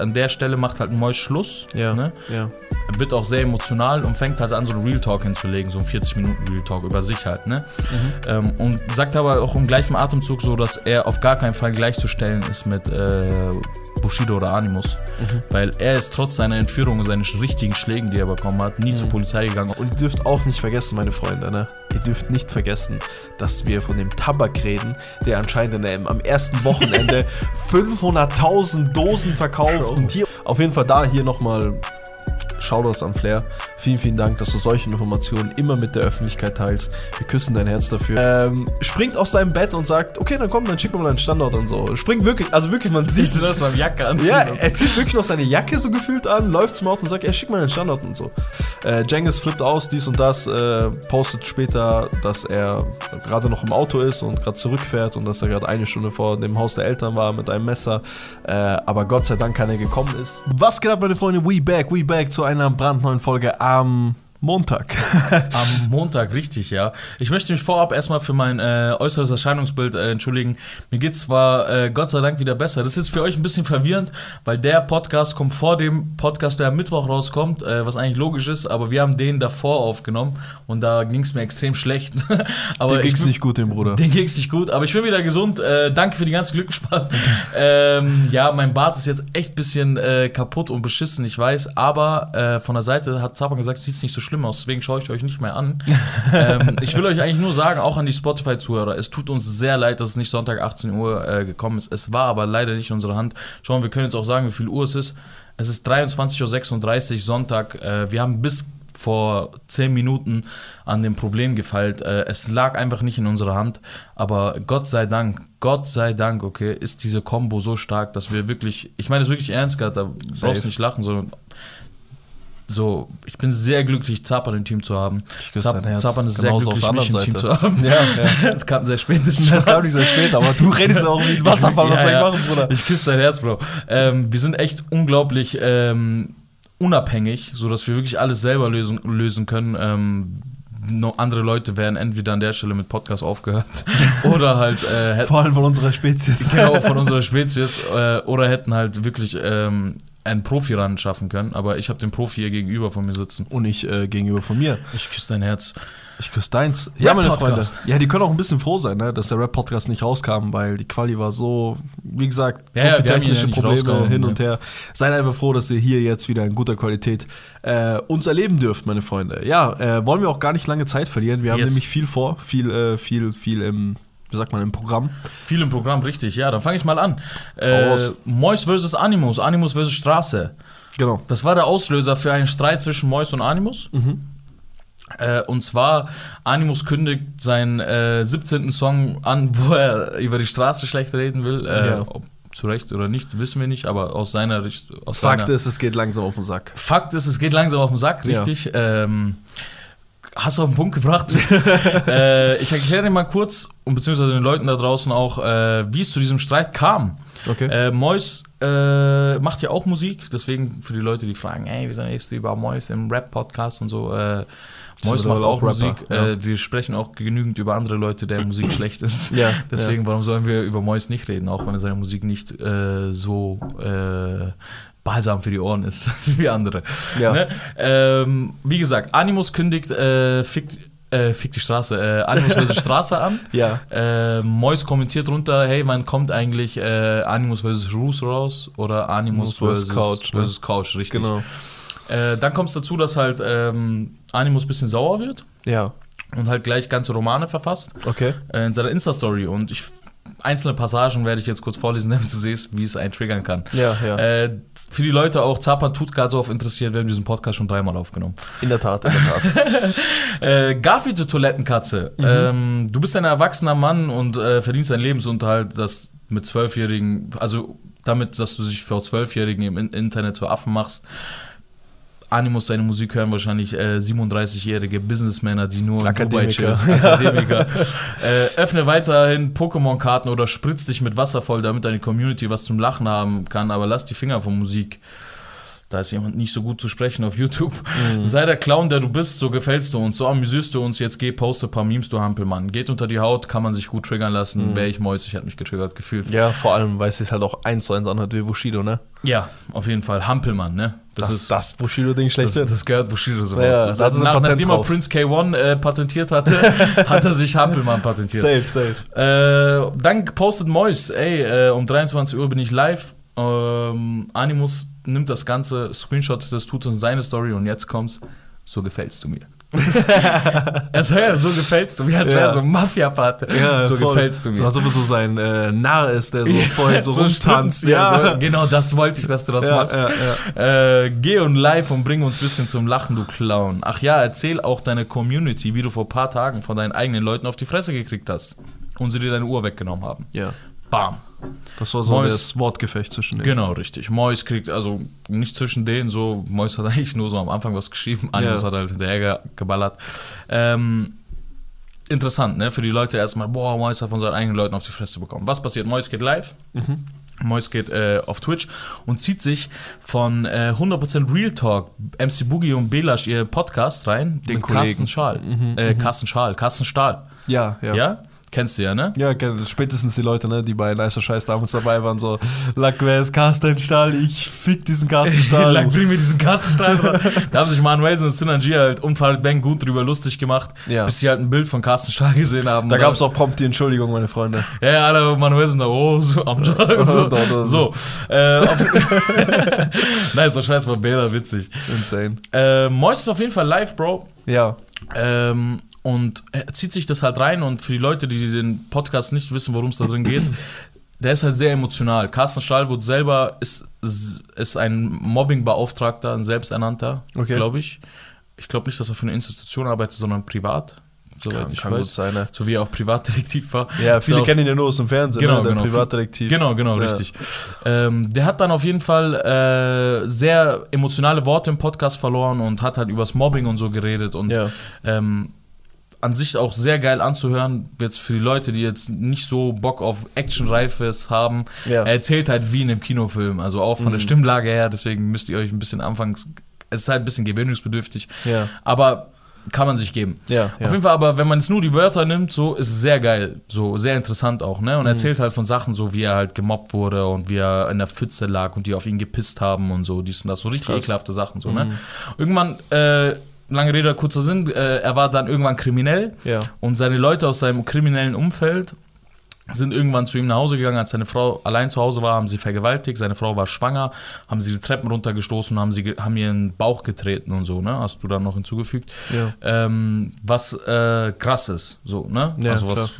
an der Stelle macht halt Mois Schluss. Ja. Ne? Ja. Wird auch sehr emotional und fängt halt an, so einen Real Talk hinzulegen, so einen 40 Minuten Real Talk über sich halt. Ne? Ähm, und sagt aber auch im gleichen Atemzug so, dass er auf gar keinen Fall gleichzustellen ist mit äh, Bushido oder Animus. Weil er ist trotz seiner Entführung und seinen richtigen Schlägen, die er bekommen hat, nie zur Polizei gegangen. Und ihr dürft auch nicht vergessen, meine Freunde, ne? Ihr dürft nicht vergessen, dass wir von dem Tabak reden, der anscheinend in der, am ersten Wochenende 500.000 Dosen verkauft. Und hier, auf jeden Fall da hier nochmal Shoutouts an Flair. Vielen, vielen Dank, dass du solche Informationen immer mit der Öffentlichkeit teilst. Wir küssen dein Herz dafür. Ähm, springt aus seinem Bett und sagt, okay, dann komm, dann schick mir mal deinen Standort und so. Springt wirklich, also wirklich, man sieht, Siehst du das am Jacke anziehen? ja, er zieht wirklich noch seine Jacke so gefühlt an, läuft zum Auto und sagt, er schick mal den Standort und so. Äh, Jengis flippt aus, dies und das, äh, postet später, dass er gerade noch im Auto ist und gerade zurückfährt und dass er gerade eine Stunde vor dem Haus der Eltern war mit einem Messer, äh, aber Gott sei Dank keiner gekommen ist. Was geht ab, meine Freunde? We back, we back zu einer brandneuen Folge am Montag. Am Montag, richtig, ja. Ich möchte mich vorab erstmal für mein äh, äußeres Erscheinungsbild äh, entschuldigen. Mir geht zwar äh, Gott sei Dank wieder besser. Das ist jetzt für euch ein bisschen verwirrend, weil der Podcast kommt vor dem Podcast, der am Mittwoch rauskommt, äh, was eigentlich logisch ist, aber wir haben den davor aufgenommen und da ging es mir extrem schlecht. aber ich ging's bin- nicht gut, dem Bruder. Den ging's nicht gut, aber ich bin wieder gesund. Äh, danke für die ganze Glücksspaß. ähm, ja, mein Bart ist jetzt echt ein bisschen äh, kaputt und beschissen, ich weiß. Aber von der Seite hat Zapan gesagt, sieht's nicht so schlimm aus, deswegen schaue ich euch nicht mehr an. ähm, ich will euch eigentlich nur sagen, auch an die Spotify-Zuhörer, es tut uns sehr leid, dass es nicht Sonntag 18 Uhr äh, gekommen ist. Es war aber leider nicht in unserer Hand. Schauen, wir können jetzt auch sagen, wie viel Uhr es ist. Es ist 23.36 Uhr Sonntag. Äh, wir haben bis vor 10 Minuten an dem Problem gefeilt. Äh, es lag einfach nicht in unserer Hand. Aber Gott sei Dank, Gott sei Dank, okay, ist diese Combo so stark, dass wir wirklich, ich meine es wirklich ernst gehabt, da brauchst du nicht lachen, sondern so, ich bin sehr glücklich, Zapan im Team zu haben. Ich Zap Herz. Zapan ist sehr Genauso glücklich, auf der mich im Team zu haben. Ja, ja. Das kam sehr spät. Das, Das kam nicht sehr spät, aber du redest ja auch wie ein Wasserfall, was Ja, soll ich machen, Bruder? Ich küsse dein Herz, Bro. Ähm, wir sind echt unglaublich ähm, unabhängig, sodass wir wirklich alles selber lösen, lösen können. Ähm, no, andere Leute wären entweder an der Stelle mit Podcast aufgehört oder halt äh, hätten Vor allem von unserer Spezies. genau von unserer Spezies äh, oder hätten halt wirklich ähm, einen Profi ran schaffen können. Aber ich habe den Profi hier gegenüber von mir sitzen. Und ich äh, gegenüber von mir. Ich küsse dein Herz. Ich küsse deins. Ja, meine Freunde. Ja, die können auch ein bisschen froh sein, ne, dass der Rap-Podcast nicht rauskam, weil die Quali war so, wie gesagt, Ja, so ja, viele haben ja technische nicht Probleme hin und her. Seid einfach froh, dass ihr hier jetzt wieder in guter Qualität äh, uns erleben dürft, meine Freunde. Ja, äh, wollen wir auch gar nicht lange Zeit verlieren. Wir haben Yes. nämlich viel vor, viel, äh, viel, viel im, wie sagt man, im Programm. Viel im Programm, richtig. Ja, dann fange ich mal an. Äh. Mois versus Animus, Animus versus Straße. Genau. Das war der Auslöser für einen Streit zwischen Mois und Animus. Mhm. Äh, und zwar, Animus kündigt seinen äh, 17. Song an, wo er über die Straße schlecht reden will. Äh, Ja. ob zu Recht oder nicht, wissen wir nicht, aber aus seiner Richtung. Fakt seiner, ist, es geht langsam auf den Sack. Fakt ist, es geht langsam auf den Sack, Ja. richtig. Ähm, hast du auf den Punkt gebracht. äh, ich erkläre dir mal kurz und beziehungsweise den Leuten da draußen auch, äh, wie es zu diesem Streit kam. Okay. Äh, Mois äh, macht ja auch Musik, deswegen für die Leute, die fragen, ey, wieso redest du über Mois im Rap-Podcast und so, äh, Mois macht auch, auch Musik. ja. Äh, wir sprechen auch genügend über andere Leute, deren Musik schlecht ist. Ja, Deswegen, warum sollen wir über Mois nicht reden, auch wenn seine Musik nicht äh, so äh, balsam für die Ohren ist wie andere. Ja. Ne? Ähm, wie gesagt, Animus kündigt äh, Fick, äh, Fick die Straße, äh, Animus vs. Straße an. Ja. Äh, Mois kommentiert drunter, hey, wann kommt eigentlich äh, Animus vs. Roos raus? Oder Animus vs. Couch, ne? versus Couch, richtig. Genau. Äh, dann kommt es dazu, dass halt ähm, Animus ein bisschen sauer wird Ja. und halt gleich ganze Romane verfasst Okay. äh, in seiner Insta-Story. Und ich, einzelne Passagen werde ich jetzt kurz vorlesen, damit du siehst, wie es einen triggern kann. Ja, ja. Äh, für die Leute auch, Zapan tut gerade so auf interessiert, wir haben diesen Podcast schon dreimal aufgenommen. In der Tat, in der Tat. Äh, Garfield, die Toilettenkatze. Mhm. Ähm, du bist ein erwachsener Mann und äh, verdienst deinen Lebensunterhalt, das mit Zwölfjährigen, also damit, dass du dich vor Zwölfjährigen im In- Internet zu Affen machst. Animus seine Musik hören wahrscheinlich äh, 37-jährige Businessmänner, die nur in Dubai Akademiker. chillen. Akademiker. äh, öffne weiterhin Pokémon-Karten oder spritz dich mit Wasser voll, damit deine Community was zum Lachen haben kann, aber lass die Finger von Musik. Da ist jemand nicht so gut zu sprechen auf YouTube. Sei der Clown, der du bist, so gefällst du uns, so amüsierst du uns, jetzt geh, poste ein paar Memes, du Hampelmann. Geht unter die Haut, kann man sich gut triggern lassen. Wäre ich Mäus, ich hätte mich getriggert gefühlt. Ja, vor allem, weil es sich halt auch eins zu eins anhört wie Bushido, ne? Ja, auf jeden Fall. Hampelmann, ne? Das, ist das Bushido-Ding Das, schlechthin. das gehört Bushido so. Ja, das da hat er nach, nachdem er drauf. Prince K1 äh, patentiert hatte, hat er sich Hampelmann patentiert. safe, safe. Äh, dann postet Mois, ey, äh, um 23 Uhr bin ich live. Ähm, Animus nimmt das Ganze, Screenshot das tut uns seine Story und jetzt kommt's. So gefällst du mir. es wäre so gefällst du mir, als wäre Ja. so ein Mafia-Part. so voll. gefällst du mir. So, als ob es so sein äh, Narr ist, der so vorhin so, rumtanzt. stimmt's, ja. So, genau das wollte ich, dass du das Ja, machst. ja, ja. Äh, geh und live und bring uns ein bisschen zum Lachen, du Clown. Ach ja, erzähl auch deine Community, wie du vor ein paar Tagen von deinen eigenen Leuten auf die Fresse gekriegt hast. Und sie dir deine Uhr weggenommen haben. ja. Bam. Das war so Mois- das Wortgefecht zwischen denen. Genau, richtig. Mois kriegt, also nicht zwischen denen, so, Mois hat eigentlich nur so am Anfang was geschrieben, Animus Ja. hat halt hinterher ge- geballert. Ähm, interessant, ne? Für die Leute erstmal, boah, Mois hat von seinen eigenen Leuten auf die Fresse bekommen. Was passiert? Mois geht live. Mhm. Mois geht äh, auf Twitch und zieht sich von äh, 100% Real Talk, MC Boogie und Belash, ihr Podcast rein, Den mit Kollegen. Carsten Schal. Mhm, Äh, Carsten Schal, Carsten Stahl. Ja, ja. Ja. Kennst du ja, ne? Ja, spätestens die Leute, ne, die bei Nicer Scheiß damals dabei waren, so, Lack, wer ist Carsten Stahl? Ich fick diesen Carsten Stahl. Lang bring mir diesen Kassenstein dran. Da haben sich Manuelsen und Synergy halt und Farid Bang gut drüber lustig gemacht, Ja. bis sie halt ein Bild von Carsten Stahl gesehen haben. da gab es auch prompt die Entschuldigung, meine Freunde. Ja, ja, alle Manuelsen da, oh, so, am Jog, so. So. Äh, doch scheiße, war Bäder witzig. Insane. Äh, Mois ist auf jeden Fall live, Bro. Ja. Ähm, und er zieht sich das halt rein und für die Leute, die den Podcast nicht wissen, worum es da drin geht, der ist halt sehr emotional. Carsten Stahlwood selber ist, ist ein Mobbingbeauftragter, ein selbsternannter, Okay. glaube ich. Ich glaube nicht, dass er für eine Institution arbeitet, sondern privat, soweit Kann, ich kann gut weiß. sein, ne? So wie er auch Privatdetektiv war. Ja, viele auch- kennen ihn ja nur aus dem Fernsehen, Genau, ne? der genau. Privatdetektiv. Genau, genau, Ja. richtig. Ähm, der hat dann auf jeden Fall äh, sehr emotionale Worte im Podcast verloren und hat halt übers Mobbing und so geredet und Ja. ähm, an sich auch sehr geil anzuhören. Jetzt für die Leute, die jetzt nicht so Bock auf Actionreifes haben. Ja. Er erzählt halt wie in einem Kinofilm, also auch von der Mhm. Stimmlage her. Deswegen müsst ihr euch ein bisschen anfangs. Es ist halt ein bisschen gewöhnungsbedürftig, Ja. aber kann man sich geben. Ja. Auf jeden Fall, aber wenn man jetzt nur die Wörter nimmt, so ist es sehr geil, so sehr interessant auch, ne? Und er erzählt halt von Sachen, so wie er halt gemobbt wurde und wie er in der Pfütze lag und die auf ihn gepisst haben und so, dies und das, so richtig Krass. ekelhafte Sachen, so, ne? Irgendwann, äh, lange Rede, kurzer Sinn, äh, er war dann irgendwann kriminell Ja. und seine Leute aus seinem kriminellen Umfeld sind irgendwann zu ihm nach Hause gegangen, als seine Frau allein zu Hause war, haben sie vergewaltigt, seine Frau war schwanger, haben sie die Treppen runtergestoßen, haben sie haben ihr in den Bauch getreten und so, ne? Hast du dann noch hinzugefügt? Ja. Ähm, was äh, krass ist, so, ne? Ja, also was, klar.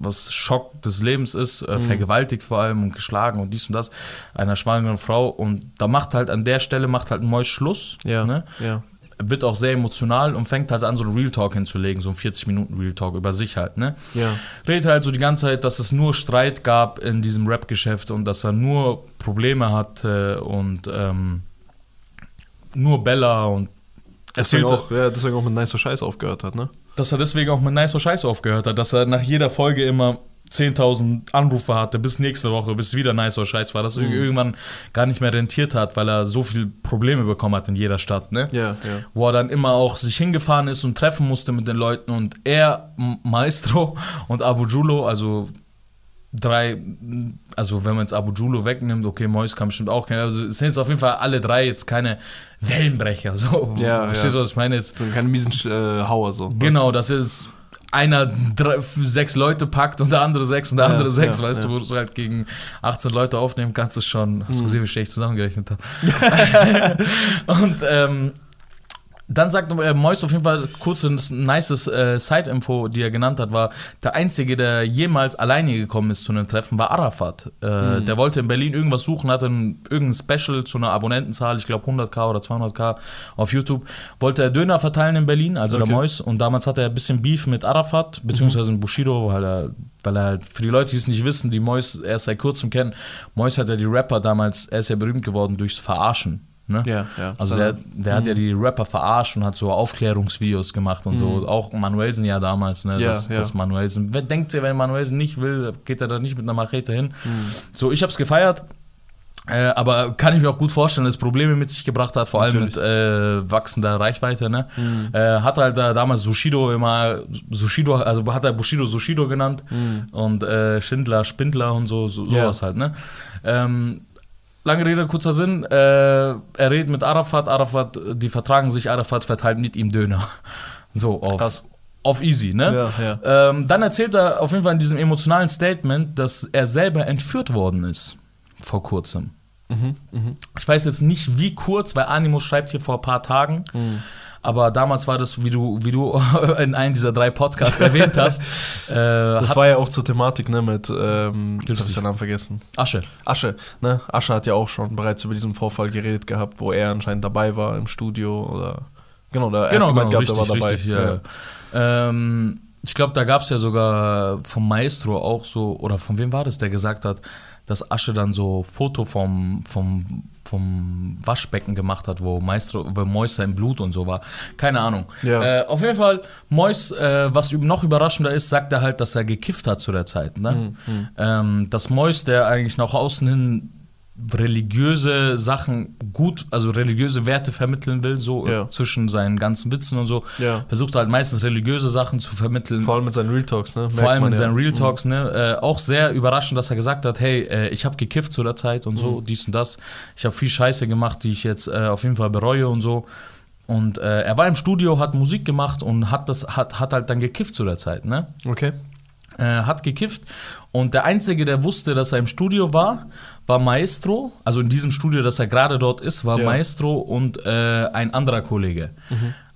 was Schock des Lebens ist, äh, vergewaltigt vor allem und geschlagen und dies und das einer schwangeren Frau und da macht halt an der Stelle macht halt ein Mäus Schluss, Ja. ne? Ja. Wird auch sehr emotional und fängt halt an, so einen Real Talk hinzulegen, so einen 40 Minuten Real Talk über sich halt, ne? Ja. Redet halt so die ganze Zeit, dass es nur Streit gab in diesem Rap-Geschäft und dass er nur Probleme hatte und ähm, nur Bella und Deswegen auch, ja, deswegen auch mit Nicer Scheiß aufgehört hat, ne? dass er deswegen auch mit Nice or Scheiß aufgehört hat, dass er nach jeder Folge immer 10.000 Anrufe hatte, bis nächste Woche, bis wieder Nice or Scheiß war, dass er Mhm. irgendwann gar nicht mehr rentiert hat, weil er so viele Probleme bekommen hat in jeder Stadt, ne? Ja, ja. wo er dann immer auch sich hingefahren ist und treffen musste mit den Leuten und er, Maestro und Abu Julo, also drei, also wenn man jetzt Abu Julo wegnimmt, okay, Mois kann bestimmt auch also es sind jetzt auf jeden Fall alle drei jetzt keine Wellenbrecher, so, Ja, verstehst ja. du, was ich meine jetzt? Keine miesen äh, Hauer so. Genau, das ist einer drei, sechs Leute packt und der andere sechs und der Ja, andere sechs, ja, weißt ja. du, wo du halt gegen 18 Leute aufnehmen kannst, ist schon, hast du gesehen, wie schlecht ich zusammengerechnet habe. und ähm, dann sagt äh, Mois auf jeden Fall kurz ein nices äh, Side-Info, die er genannt hat, war, der Einzige, der jemals alleine gekommen ist zu einem Treffen, war Arafat. Äh, Der wollte in Berlin irgendwas suchen, hatte ein, irgendein Special zu einer Abonnentenzahl, ich glaube 100k oder 200k auf YouTube. Wollte er Döner verteilen in Berlin, also Okay. der Mois. Und damals hatte er ein bisschen Beef mit Arafat, beziehungsweise mit Bushido, weil er, weil er halt, für die Leute, die es nicht wissen, die Mois erst seit kurzem kennen, Mois hat ja die Rapper damals, er ist ja berühmt geworden durchs Verarschen. Ne? Ja, ja. Also der, der hat ja die Rapper verarscht und hat so Aufklärungsvideos gemacht und so. Auch Manuelsen ja damals, ne? Ja, das, ja. das Manuelsen. Wer denkt ihr, wenn Manuelsen nicht will, geht er da nicht mit einer Machete hin? So, ich hab's gefeiert. Äh, aber kann ich mir auch gut vorstellen, dass es Probleme mit sich gebracht hat, vor allem Natürlich. mit äh, wachsender Reichweite. Ne? Äh, hat halt da damals Sushido immer, Sushido, also hat er Bushido Sushido genannt und äh, Schindler Spindler und so, so Ja. sowas halt. Ne? Ähm, lange Rede, kurzer Sinn. Äh, er redet mit Arafat, Arafat, die vertragen sich, Arafat verteilt mit ihm Döner. So, auf, Krass. auf easy, ne? Ja, ja. Ähm, dann erzählt er auf jeden Fall in diesem emotionalen Statement, dass er selber entführt worden ist. Vor kurzem. Mhm, mhm. Ich weiß jetzt nicht, wie kurz, weil Animus schreibt hier vor ein paar Tagen. Mhm. Aber damals war das, wie du, wie du in einem dieser drei Podcasts erwähnt hast, äh, Das war ja auch zur Thematik, ne, mit, ähm, jetzt habe ich den Namen vergessen. Asche. Asche, ne? Asche hat ja auch schon bereits über diesen Vorfall geredet gehabt, wo er anscheinend dabei war im Studio oder. Genau, da Genau, genau, gemeint richtig, er war dabei. richtig. Ja. Ähm, ich glaube, da gab es ja sogar vom Maestro auch so, oder von wem war das, der gesagt hat, dass Asche dann so Foto vom, vom, vom Waschbecken gemacht hat, wo Maestro, wo Mois sein Blut und so war. Keine Ahnung. Ja. Äh, auf jeden Fall, Mois, äh, was noch überraschender ist, sagt er halt, dass er gekifft hat zu der Zeit. Ne? Mhm, Ähm, dass Mois, der eigentlich nach außen hin religiöse Sachen gut, also religiöse Werte vermitteln will, so Ja. zwischen seinen ganzen Witzen und so, Ja. versucht halt meistens religiöse Sachen zu vermitteln. Vor allem mit seinen Real Talks, ne? Vor Merkt allem man in ja. seinen Real Mhm. Talks, ne? Äh, auch sehr überraschend, dass er gesagt hat, hey, äh, ich habe gekifft zu der Zeit und Mhm. so, dies und das. Ich habe viel Scheiße gemacht, die ich jetzt äh, auf jeden Fall bereue und so. Und äh, er war im Studio, hat Musik gemacht und hat das, hat, hat halt dann gekifft zu der Zeit, ne? Okay. Äh, hat gekifft und der Einzige, der wusste, dass er im Studio war, war Maestro. Also in diesem Studio, dass er gerade dort ist, war Ja. Maestro und äh, ein anderer Kollege.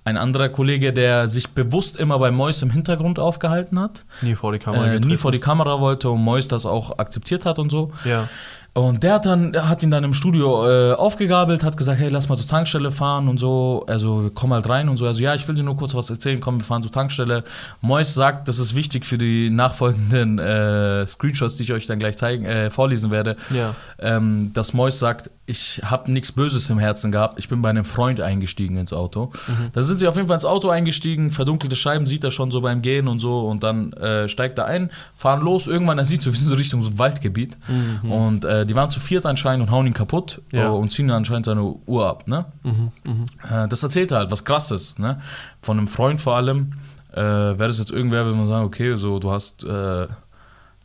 Ein anderer Kollege, der sich bewusst immer bei Mois im Hintergrund aufgehalten hat, Nie vor die Kamera äh, nie vor die Kamera wollte und Mois das auch akzeptiert hat und so. Ja. Und der hat dann, hat ihn dann im Studio äh, aufgegabelt, hat gesagt, hey, lass mal zur Tankstelle fahren und so. Also komm halt rein und so. Also ja, ich will dir nur kurz was erzählen, komm, wir fahren zur Tankstelle. Mois sagt, das ist wichtig für die nachfolgenden äh, Screenshots, die ich euch dann gleich zeigen, äh, vorlesen werde. Ja. Ähm, dass Mois sagt, ich habe nichts Böses im Herzen gehabt, ich bin bei einem Freund eingestiegen ins Auto. Da sind sie auf jeden Fall ins Auto eingestiegen, verdunkelte Scheiben sieht er schon so beim Gehen und so und dann äh, steigt er ein, fahren los, irgendwann, er sieht so, wir sind so Richtung so ein Waldgebiet und äh, die waren zu viert anscheinend und hauen ihn kaputt Ja. äh, und ziehen anscheinend seine Uhr ab, ne? Äh, das erzählt er halt, was krasses, ne? Von einem Freund vor allem. Äh, Wäre das jetzt irgendwer, würde man sagen, okay, so du hast, äh,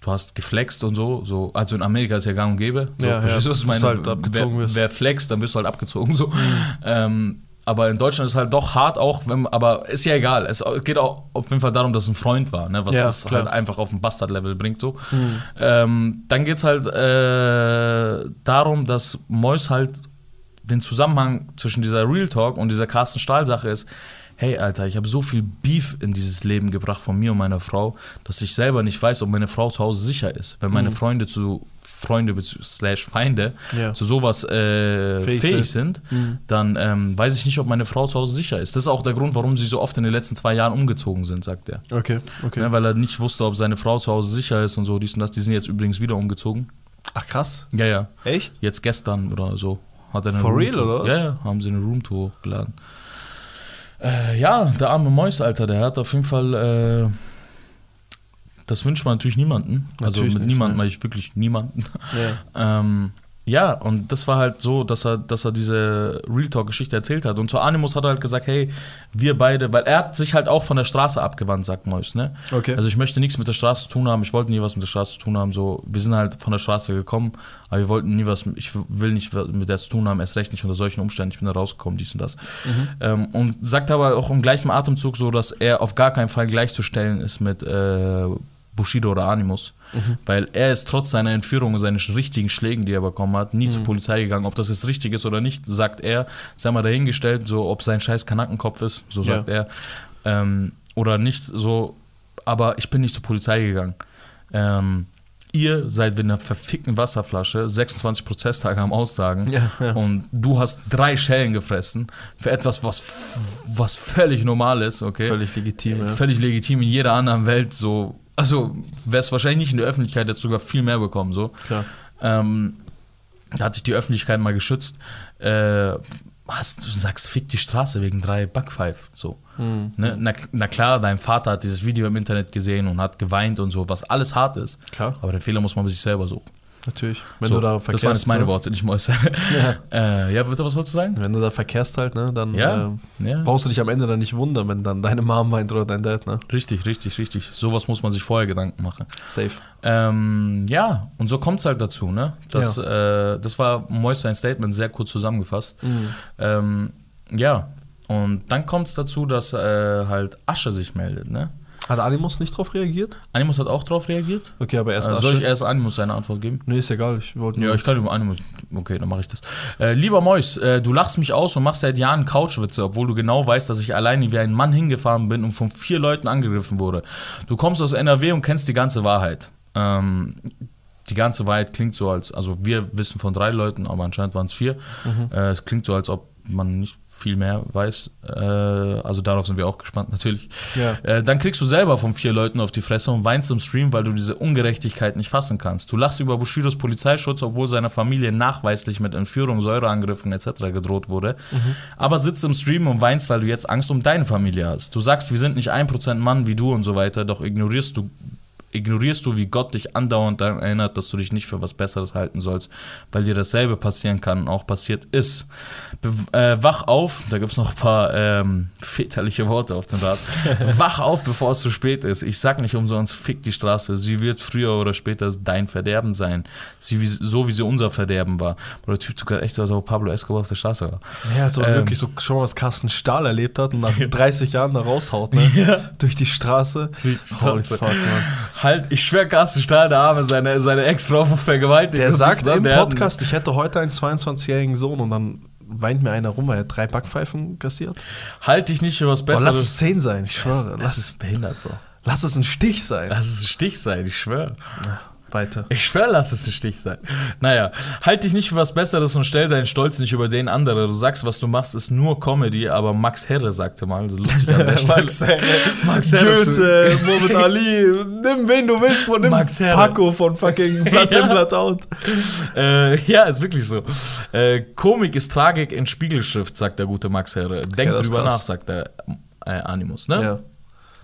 du hast geflext und so, so, also in Amerika ist ja gang und gäbe. So, Ja, verstehst ja, du, was ich meine? halt abgezogen wer, wirst. wer flext, dann wirst du halt abgezogen, so. Ähm, aber in Deutschland ist halt doch hart auch, wenn, aber ist ja egal. Es geht auch auf jeden Fall darum, dass es ein Freund war, ne? was Ja, das klar. halt einfach auf ein Bastard-Level bringt. So. Ähm, dann geht es halt äh, darum, dass Mois halt den Zusammenhang zwischen dieser Real Talk und dieser Carsten Stahl-Sache ist, hey Alter, ich habe so viel Beef in dieses Leben gebracht von mir und meiner Frau, dass ich selber nicht weiß, ob meine Frau zu Hause sicher ist. Wenn meine Freunde zu Freunde slash Feinde Ja. zu sowas äh, Fähig fähig, sind. sind, dann ähm, weiß ich nicht, ob meine Frau zu Hause sicher ist. Das ist auch der Grund, warum sie so oft in den letzten zwei Jahren umgezogen sind, sagt er. Okay, okay. Ne, weil er nicht wusste, ob seine Frau zu Hause sicher ist und so, dies und das. Die sind jetzt übrigens wieder umgezogen. Ach krass. Ja, ja. Echt? Jetzt gestern oder so. Hat er eine For real, Roomtour- oder was? Ja, ja, haben sie eine Roomtour hochgeladen. Äh, ja, der arme Mois, Alter, der hat auf jeden Fall. Äh, das wünscht man natürlich niemanden. Also Natürlich mit nicht, niemandem ne. meine ich wirklich niemanden. Ja. Ähm, ja, und das war halt so, dass er, dass er diese Real Talk-Geschichte erzählt hat. Und zu Animus hat er halt gesagt, hey, wir beide, weil er hat sich halt auch von der Straße abgewandt, sagt Mois, ne? Okay. Also ich möchte nichts mit der Straße zu tun haben, ich wollte nie was mit der Straße zu tun haben. So, wir sind halt von der Straße gekommen, aber wir wollten nie was, ich will nicht mit der zu tun haben, erst recht nicht unter solchen Umständen. Ich bin da rausgekommen, dies und das. Ähm, und sagt aber auch im gleichen Atemzug so, dass er auf gar keinen Fall gleichzustellen ist mit äh, Bushido oder Animus. Weil er ist trotz seiner Entführung und seinen richtigen Schlägen, die er bekommen hat, nie zur Polizei gegangen. Ob das jetzt richtig ist oder nicht, sagt er. Sei mal dahingestellt, so ob sein scheiß Kanackenkopf ist, so Ja. sagt er. Ähm, oder nicht, so. Aber ich bin nicht zur Polizei gegangen. Ähm, ihr seid mit einer verfickten Wasserflasche 26 Prozesstage am Aussagen Ja, ja. und du hast drei Schellen gefressen für etwas, was, was völlig normal ist, okay? Völlig legitim, ja. Völlig legitim in jeder anderen Welt so. Also wäre es wahrscheinlich nicht in der Öffentlichkeit jetzt sogar viel mehr bekommen, so. Klar. Ähm, da hat sich die Öffentlichkeit mal geschützt. Äh, hast, du sagst, fick die Straße wegen drei Backpfeif, so. Mhm. Ne? Na, na klar, dein Vater hat dieses Video im Internet gesehen und hat geweint und so, was alles hart ist. Klar. Aber den Fehler muss man bei sich selber suchen. Natürlich. Wenn so, du da das verkehrst. waren jetzt meine ne? Worte, nicht Mäuse. Ja. äh, ja, bitte, was wolltest du sagen? Wenn du da verkehrst halt, ne, dann Ja. äh, Ja. brauchst du dich am Ende dann nicht wundern, wenn dann deine Mom weint oder dein Dad, ne? Richtig, richtig, richtig. Sowas muss man sich vorher Gedanken machen. Safe. Ähm, ja, und so kommt es halt dazu, ne? Das, äh, das war Mois sein Statement sehr kurz zusammengefasst. Ähm, ja, und dann kommt es dazu, dass äh, halt Asche sich meldet, ne? Hat Animus nicht drauf reagiert? Animus hat auch drauf reagiert. Okay, aber erst Äh, soll ich erst Animus seine Antwort geben? Nee, ist egal. Ich wollte Ja, ich kann über Animus. Okay, dann mache ich das. Äh, lieber Mois, äh, du lachst mich aus und machst seit Jahren Couchwitze, obwohl du genau weißt, dass ich alleine wie ein Mann hingefahren bin und von vier Leuten angegriffen wurde. Du kommst aus NRW und kennst die ganze Wahrheit. Ähm, die ganze Wahrheit klingt so als, also wir wissen von drei Leuten, aber anscheinend waren es vier. Äh, es klingt so, als ob man nicht viel mehr weiß. Äh, also darauf sind wir auch gespannt natürlich. Ja. Äh, dann kriegst du selber von vier Leuten auf die Fresse und weinst im Stream, weil du diese Ungerechtigkeit nicht fassen kannst. Du lachst über Bushidos Polizeischutz, obwohl seiner Familie nachweislich mit Entführung, Säureangriffen etc. gedroht wurde. Aber sitzt im Stream und weinst, weil du jetzt Angst um deine Familie hast. Du sagst, wir sind nicht 1% Mann wie du und so weiter, doch ignorierst du ignorierst du, wie Gott dich andauernd daran erinnert, dass du dich nicht für was Besseres halten sollst, weil dir dasselbe passieren kann und auch passiert ist. Be äh, wach auf, da gibt es noch ein paar ähm, väterliche Worte auf dem Rad. wach auf, bevor es zu spät ist. Ich sag nicht umsonst, fick die Straße. Sie wird früher oder später dein Verderben sein. Sie wie, so wie sie unser Verderben war. Oder der Typ tut grad echt so, als ob Pablo Escobar auf der Straße war. Ja, als ob Ähm. wirklich so schon mal das Carsten Stahl erlebt hat und nach 30 Jahren da raushaut, ne? Ja. Durch die Straße. Holy fuck, man. Halt, ich schwör, Carsten Stahl, der Arme, seine, seine Ex-Frau vergewaltigt. Der sagt ich- im Podcast, ich hätte heute einen 22-jährigen Sohn und dann weint mir einer rum, weil er drei Backpfeifen kassiert. Halt dich nicht für was Oh, Besseres. lass es 10 sein, ich schwöre. das Lass, ist behindert, Bro. lass es ein Stich sein. Lass es ein Stich sein, ich schwöre. Weiter. Ich schwöre, lass es ein Stich sein. Naja, halt dich nicht für was Besseres und stell deinen Stolz nicht über den anderen. Du sagst, was du machst, ist nur Comedy, aber Max Herre sagte mal, das ist lustig an der Stelle. Max Herre, Max Herre Goethe, Muhammad Ali, nimm wen du willst, Bro, nimm Max Herre. Paco von fucking Blood Ja. in, Blood out. Äh, ja, ist wirklich so. Äh, Komik ist Tragik in Spiegelschrift, sagt der gute Max Herre. Denk ist drüber krass. nach, sagt der äh, Animus, ne? Ja.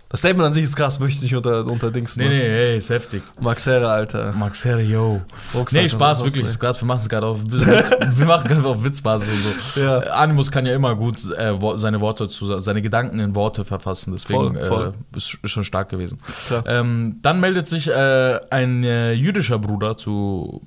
Das Statement an sich ist krass, möchte ich nicht unter, unter Dings, Nee, ne? nee, hey, ist heftig. Max Herre, Alter. Max Herre, yo. Rucksack Nee, Spaß, wirklich, ey. ist krass. Wir machen es gerade auf Witz, wir machen gerade auf Witzbasis und so. Ja. Animus kann ja immer gut äh, seine Worte zu, seine Gedanken in Worte verfassen, deswegen Voll, voll. Äh, ist, schon stark gewesen. Ähm, dann meldet sich äh, ein äh, jüdischer Bruder zu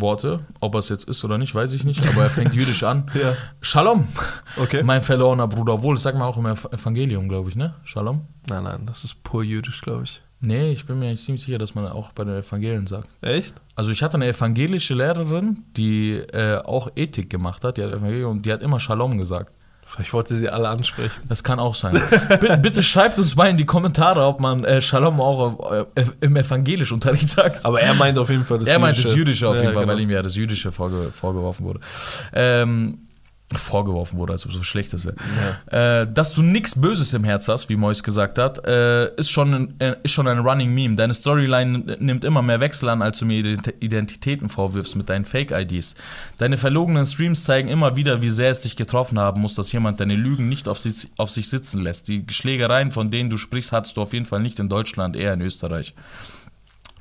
Worte, ob er es jetzt ist oder nicht, weiß ich nicht, aber er fängt jüdisch an. Ja. Shalom, Okay. mein verlorener Bruder. Wohl, das sagt man auch im Ev- Evangelium, glaube ich, ne? Shalom. Nein, nein, das ist pur jüdisch, glaube ich. Nee, ich bin mir eigentlich ziemlich sicher, dass man auch bei den Evangelien sagt. Echt? Also ich hatte eine evangelische Lehrerin, die äh, auch Ethik gemacht hat, die hat Evangelium die hat immer Shalom gesagt. Ich wollte sie alle ansprechen. Das kann auch sein. bitte, bitte schreibt uns mal in die Kommentare, ob man äh, Shalom auch äh, im Evangelischunterricht sagt. Aber er meint auf jeden Fall das er meint das Jüdische auf Ja, jeden Fall, genau. weil ihm ja das Jüdische vorge vorgeworfen wurde. Ähm, vorgeworfen wurde, als ob es so schlecht das wäre. Äh, dass du nichts Böses im Herz hast, wie Mois gesagt hat, äh, ist, schon ein, äh, ist schon ein Running Meme. Deine Storyline nimmt immer mehr Wechsel an, als du mir Ident- Identitäten vorwirfst mit deinen Fake-IDs. Deine verlogenen Streams zeigen immer wieder, wie sehr es dich getroffen haben muss, dass jemand deine Lügen nicht auf sich, auf sich sitzen lässt. Die Schlägereien, von denen du sprichst, hattest du auf jeden Fall nicht in Deutschland, eher in Österreich.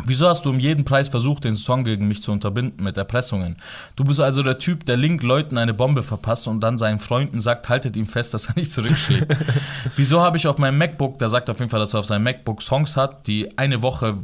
Wieso hast du um jeden Preis versucht, den Song gegen mich zu unterbinden mit Erpressungen? Du bist also der Typ, der Link Leuten eine Bombe verpasst und dann seinen Freunden sagt, haltet ihm fest, dass er nicht zurückschlägt. Wieso habe ich auf meinem MacBook, der sagt auf jeden Fall, dass er auf seinem MacBook Songs hat, die eine Woche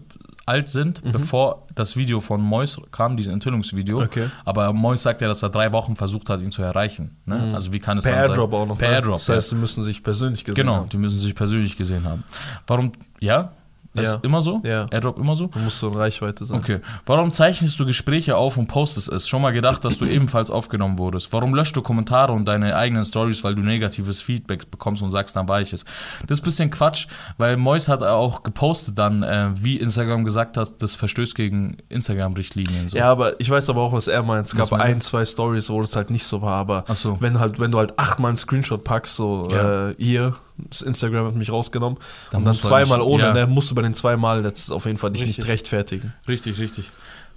alt sind, Mhm. bevor das Video von Mois kam, dieses Enthüllungsvideo. Okay. Aber Mois sagt ja, dass er drei Wochen versucht hat, ihn zu erreichen. Ne? Also wie kann es Mhm. Per dann sein? Airdrop auch noch. Per ne? Airdrop, Das heißt, sie müssen sich persönlich gesehen Genau, haben. die müssen sich persönlich gesehen haben. Warum, ja? Das Ja. ist immer so? Ja. Airdrop immer so? Man muss so in Reichweite sein. Okay. Warum zeichnest du Gespräche auf und postest es? Schon mal gedacht, dass du ebenfalls aufgenommen wurdest? Warum löscht du Kommentare und deine eigenen Stories, weil du negatives Feedback bekommst und sagst, dann war ich es? Das ist ein bisschen Quatsch, weil Mois hat auch gepostet dann, äh, wie Instagram gesagt hat, das verstößt gegen Instagram-Richtlinien. So. Ja, aber ich weiß aber auch, was er meint. Es Was gab ein, zwei Stories, wo das halt nicht so war, aber so. wenn halt, wenn du halt achtmal einen Screenshot packst, so Ja. äh, hier, Das Instagram hat mich rausgenommen. Dann und dann zweimal nicht- ohne, ja. ne? Musst du bei den zweimal jetzt auf jeden Fall dich Richtig. nicht rechtfertigen. Richtig, richtig.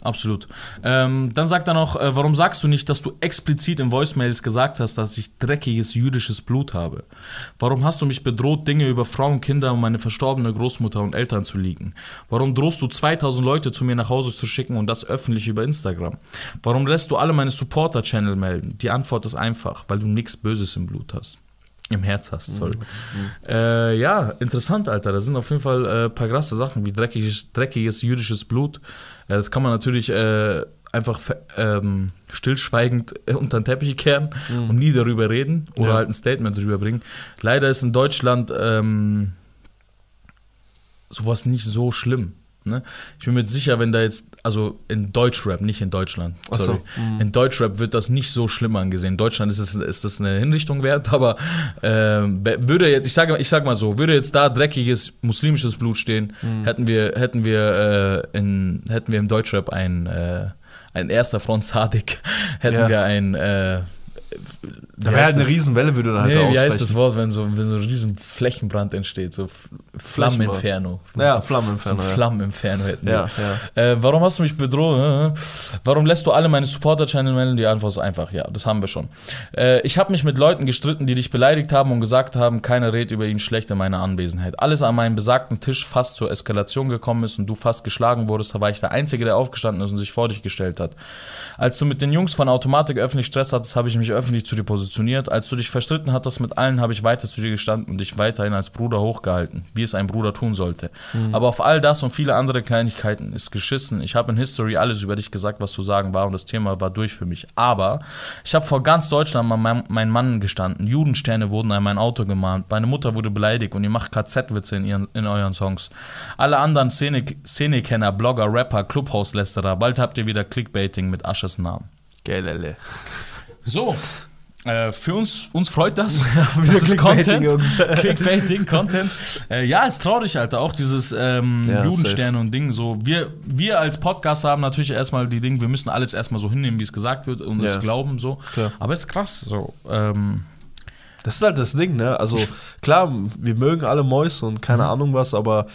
Absolut. Ähm, dann sagt er noch, äh, warum sagst du nicht, dass du explizit in Voicemails gesagt hast, dass ich dreckiges jüdisches Blut habe? Warum hast du mich bedroht, Dinge über Frauen, Kinder und meine verstorbene Großmutter und Eltern zu liegen? Warum drohst du 2000 Leute zu mir nach Hause zu schicken und das öffentlich über Instagram? Warum lässt du alle meine Supporter-Channel melden? Die Antwort ist einfach, weil du nichts Böses im Blut hast. Im Herz hast, sorry. Äh, ja, interessant, Alter. Da sind auf jeden Fall ein äh, paar krasse Sachen, wie dreckiges, dreckiges jüdisches Blut. Äh, das kann man natürlich äh, einfach ähm, stillschweigend äh, unter den Teppich kehren und nie darüber reden oder Ja. halt ein Statement darüber bringen. Leider ist in Deutschland ähm, sowas nicht so schlimm. Ne? Ich bin mir sicher, wenn da jetzt, also in Deutschrap, nicht in Deutschland, Ach so, sorry. mhm. In Deutschrap wird das nicht so schlimm angesehen. In Deutschland ist es ist das eine Hinrichtung wert, aber ähm, würde jetzt, ich sage ich sag mal so, würde jetzt da dreckiges muslimisches Blut stehen, Mhm. hätten wir, hätten wir äh, in, hätten wir im Deutschrap ein, äh, ein erster Front Sadik, hätten Ja. wir ein äh, Da wäre halt eine Riesenwelle, würde dann halt Nee, wie heißt das Wort, wenn so, wenn so ein riesen Flächenbrand entsteht? So Flammeninferno. Ja, so, Flammeninferno, So ja. Flammeninferno hätten wir. Ja, ja. Äh, warum hast du mich bedroht? Äh, Warum lässt du alle meine Supporter-Channel melden? Die Antwort ist einfach, ja, das haben wir schon. Äh, ich habe mich mit Leuten gestritten, die dich beleidigt haben und gesagt haben, keiner redet über ihn schlecht in meiner Anwesenheit. Alles an meinem besagten Tisch fast zur Eskalation gekommen ist und du fast geschlagen wurdest, da war ich der Einzige, der aufgestanden ist und sich vor dich gestellt hat. Als du mit den Jungs von Automatik öffentlich Stress hattest, habe ich mich öffentlich zu dir positioniert. Als du dich verstritten hattest mit allen, habe ich weiter zu dir gestanden und dich weiterhin als Bruder hochgehalten, wie es ein Bruder tun sollte. Aber auf all das und viele andere Kleinigkeiten ist geschissen. Ich habe in History alles über dich gesagt, was zu sagen war und das Thema war durch für mich. Aber ich habe vor ganz Deutschland mal mein, mein Mann gestanden. Judensterne wurden an mein Auto gemahnt. Meine Mutter wurde beleidigt und ihr macht KZ-Witze in, ihren, in euren Songs. Alle anderen Szene, Szenekenner, Blogger, Rapper, Clubhauslästerer, bald habt ihr wieder Clickbaiting mit Asches Namen. Geilele. So, äh, für uns, uns freut das. wieder das ist Content. Clickbaiting, Content. Äh, ja, ist traurig, Alter. Auch dieses ähm, Ja, Judensterne und Ding. So, wir, wir als Podcaster haben natürlich erstmal die Dinge, wir müssen alles erstmal so hinnehmen, wie es gesagt wird und Ja. es glauben. so. Klar. Aber ist krass. So, ähm, Das ist halt das Ding, ne? Also klar, wir mögen alle Mäuse und Mhm. keine Ahnung was, aber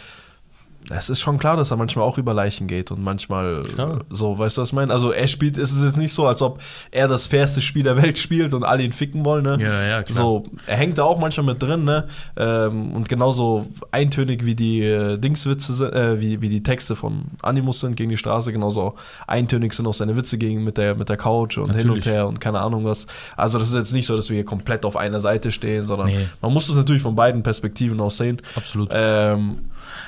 es ist schon klar, dass er manchmal auch über Leichen geht und manchmal Klar. so, weißt du, was ich meine? Also er spielt, ist es jetzt nicht so, als ob er das fairste Spiel der Welt spielt und alle ihn ficken wollen, ne? ja, ja, klar. So, er hängt da auch manchmal mit drin, ne? Ähm, und genauso eintönig wie die äh, Dingswitze sind, äh, wie, wie die Texte von Animus sind gegen die Straße, genauso eintönig sind auch seine Witze gegen mit der, mit der Couch und hin und Natürlich. her und keine Ahnung was. Also das ist jetzt nicht so, dass wir hier komplett auf einer Seite stehen, sondern Nee. man muss es natürlich von beiden Perspektiven aus sehen. Absolut. Ähm,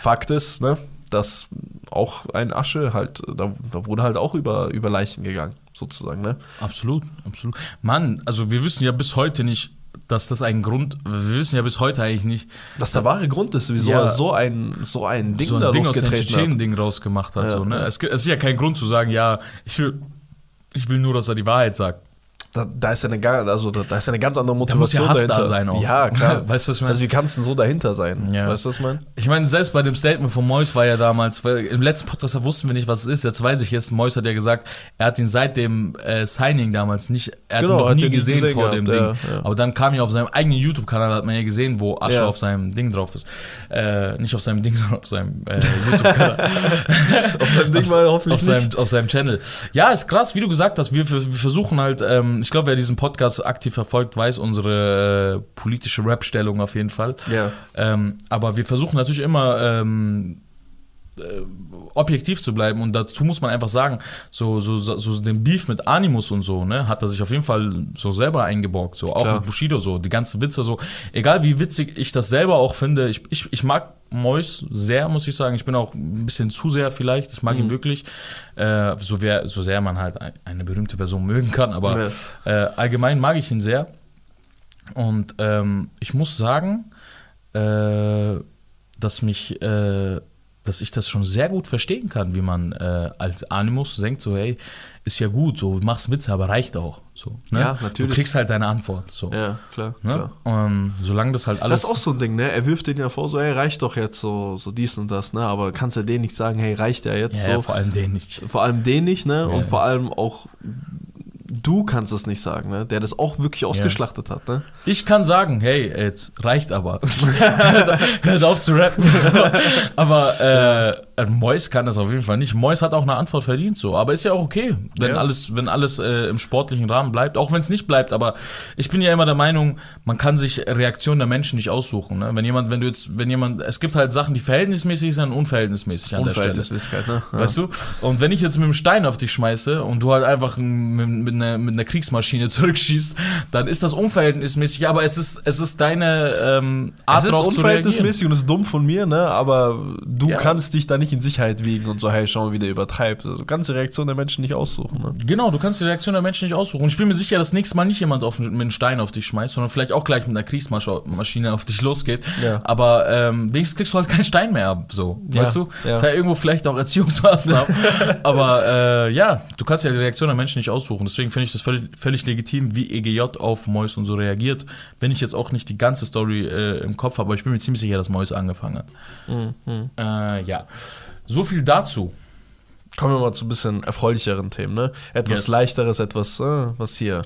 Fakt ist, ne, dass auch ein Asche halt, da, da wurde halt auch über, über Leichen gegangen, sozusagen, ne? Absolut, absolut. Mann, also wir wissen ja bis heute nicht, dass das ein Grund, wir wissen ja bis heute eigentlich nicht, Was der wahre Grund ist, wieso Ja. er so ein, so ein Ding so ein da Ding aus dem. Tschetschenen-Ding rausgemacht hat. Ja, so, ne? es, gibt- es ist ja kein Grund zu sagen, ja, ich will, ich will nur, dass er die Wahrheit sagt. Da, da, ist ja eine, also da, da ist ja eine ganz andere Da muss ja Motivation Hass da dahinter. sein auch. Ja, klar. Weißt du, was ich meine? Also wie kannst du denn so dahinter sein? Ja. Weißt du, was ich meine? Ich meine, selbst bei dem Statement von Mois war ja damals, weil im letzten Podcast da wussten wir nicht, was es ist. Jetzt weiß ich jetzt, Mois hat ja gesagt, er hat ihn seit dem äh, Signing damals nicht, er hat Genau, ihn noch hat nie gesehen, gesehen vor dem gehabt, Ding. ja, ja. Aber dann kam ja auf seinem eigenen YouTube-Kanal, hat man ja gesehen, wo Asche auf seinem Ding drauf ist. Äh, nicht auf seinem Ding, sondern auf seinem äh, YouTube-Kanal. Auf seinem Ding mal hoffentlich auf seinem, auf seinem Channel. Ja, ist krass, wie du gesagt hast, wir, wir versuchen halt, ähm, ich glaube, wer diesen Podcast aktiv verfolgt, weiß unsere äh, politische Rap-Stellung auf jeden Fall. Ja. Ähm, aber wir versuchen natürlich immer ähm, äh, objektiv zu bleiben. Und dazu muss man einfach sagen, so, so, so, so den Beef mit Animus und so, ne, hat er sich auf jeden Fall so selber eingeborgt, so auch Klar. mit Bushido so, die ganzen Witze so, egal wie witzig ich das selber auch finde, ich, ich, ich mag Mois sehr, muss ich sagen, ich bin auch ein bisschen zu sehr vielleicht, ich mag ihn wirklich, äh, so, wer, so sehr man halt ein- eine berühmte Person mögen kann, aber äh, allgemein mag ich ihn sehr. Und ähm, ich muss sagen, äh, dass mich, äh, dass ich das schon sehr gut verstehen kann, wie man äh, als Animus denkt, so, hey, ist ja gut, so, machst Witze, aber reicht auch. So, ne? Ja, natürlich. Du kriegst halt deine Antwort. So, Ja, klar. ne? klar. Ähm, solange das halt alles. Das ist auch so ein Ding, ne? Er wirft den ja vor, so, hey, reicht doch jetzt so, so dies und das, ne? Aber kannst ja denen nicht sagen, hey, reicht ja jetzt ja, so. ja, vor allem den nicht. vor allem den nicht, ne? Ja. Und vor allem auch du kannst es nicht sagen, ne? Der das auch wirklich ausgeschlachtet hat, ne? Ich kann sagen, hey, jetzt reicht aber. Hört auf zu rappen. aber äh, Mois kann das auf jeden Fall nicht. Mois hat auch eine Antwort verdient, so. Aber ist ja auch okay, wenn Ja. alles, wenn alles äh, im sportlichen Rahmen bleibt. Auch wenn es nicht bleibt. Aber ich bin ja immer der Meinung, man kann sich Reaktionen der Menschen nicht aussuchen. Ne? Wenn jemand, wenn du jetzt, wenn jemand, es gibt halt Sachen, die verhältnismäßig sind und unverhältnismäßig an der Stelle. Ne? Ja. Weißt du? Und wenn ich jetzt mit einem Stein auf dich schmeiße und du halt einfach mit, mit, einer, mit einer Kriegsmaschine zurückschießt, dann ist das unverhältnismäßig, aber es ist, es ist deine ähm, Art Es ist drauf zu reagieren. unverhältnismäßig und es ist dumm von mir, ne? Aber du Ja. kannst dich da nicht in Sicherheit wiegen und so, hey, schau mal, wie der übertreibt. Also, du kannst die Reaktion der Menschen nicht aussuchen, ne? Genau, du kannst die Reaktion der Menschen nicht aussuchen. Und ich bin mir sicher, dass nächstes Mal nicht jemand auf, mit einem Stein auf dich schmeißt, sondern vielleicht auch gleich mit einer Kriegsmaschine auf dich losgeht. Ja. Aber ähm, wenigstens kriegst du halt keinen Stein mehr ab, so. Ja, Weißt du? ja. Das ist ja irgendwo vielleicht auch Erziehungsmaßnahmen. Aber äh, ja, du kannst ja die Reaktion der Menschen nicht aussuchen. Deswegen finde ich das völlig, völlig legitim, wie EGJ auf Mois und so reagiert. Wenn ich jetzt auch nicht die ganze Story äh, im Kopf habe, aber ich bin mir ziemlich sicher, dass Mois angefangen hat. Mhm. Äh, ja. So viel dazu. Kommen wir mal zu ein bisschen erfreulicheren Themen, ne? Etwas Yes. leichteres, etwas, äh, was hier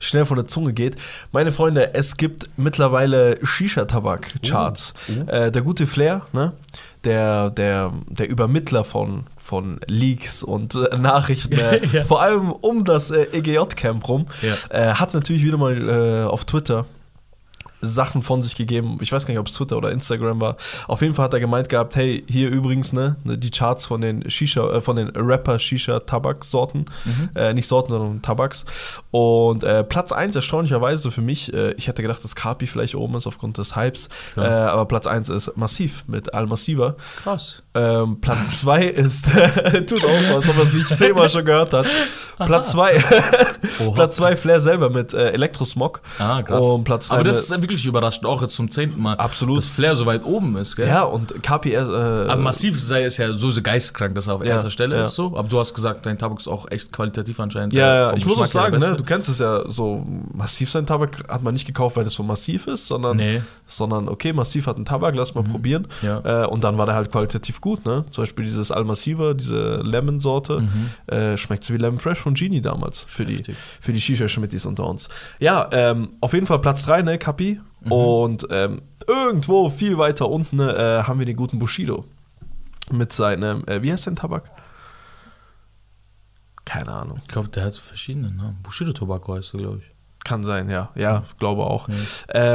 schnell von der Zunge geht. Meine Freunde, es gibt mittlerweile Shisha-Tabak-Charts. Oh, oh. Äh, der gute Flair, ne? Der, der, der Übermittler von, von Leaks und äh, Nachrichten, äh, Ja. vor allem um das äh, EGJ-Camp rum, Ja. äh, hat natürlich wieder mal äh, auf Twitter Sachen von sich gegeben. Ich weiß gar nicht, ob es Twitter oder Instagram war. Auf jeden Fall hat er gemeint gehabt, hey, hier übrigens, ne, ne, die Charts von den Shisha, äh, von den Rapper Shisha Tabaksorten, äh, nicht Sorten, sondern Tabaks. Und äh, Platz 1 erstaunlicherweise für mich, äh, ich hätte gedacht, dass Kapi vielleicht oben ist aufgrund des Hypes, äh, Ja. aber Platz 1 ist Massiv mit Al Massiva. Krass. Ähm, Platz 2 ist, tut auch so, als ob er es nicht zehnmal schon gehört hat. Platz 2, Oha. Platz 2 Flair selber mit äh, Elektrosmog. Ah, krass. Und Platz Aber drei das ist dann wirklich überraschend, auch jetzt zum zehnten Mal. Absolut. Dass Flair so weit oben ist, gell? Ja, und Kapi, äh, Aber massiv sei es ja so, so geisteskrank, dass er auf Ja, erster Stelle ja. ist so. Aber du hast gesagt, dein Tabak ist auch echt qualitativ anscheinend. Ja, äh, ja, ich muss auch sagen, ne, du kennst es ja so, Massiv sein Tabak hat man nicht gekauft, weil das von Massiv ist, sondern, Nee. sondern okay, Massiv hat einen Tabak, lass mal probieren. Mhm. Ja. Äh, und dann war der halt qualitativ gut, ne? Zum Beispiel dieses Al-Massiva, diese Lemon-Sorte, äh, schmeckt so wie Lemon Fresh von Genie damals, für die, Mhm. Heftig. für die Shisha-Schmittis unter uns. Ja, ähm, auf jeden Fall Platz 3, ne, Kapi. Mhm. Und ähm, irgendwo viel weiter unten äh, haben wir den guten Bushido. Mit seinem, äh, wie heißt denn Tabak? Keine Ahnung. Ich glaube, der hat verschiedene Namen. Bushido Tobacco heißt er, glaube ich. Kann sein, ja. Ja, glaube auch. Ja.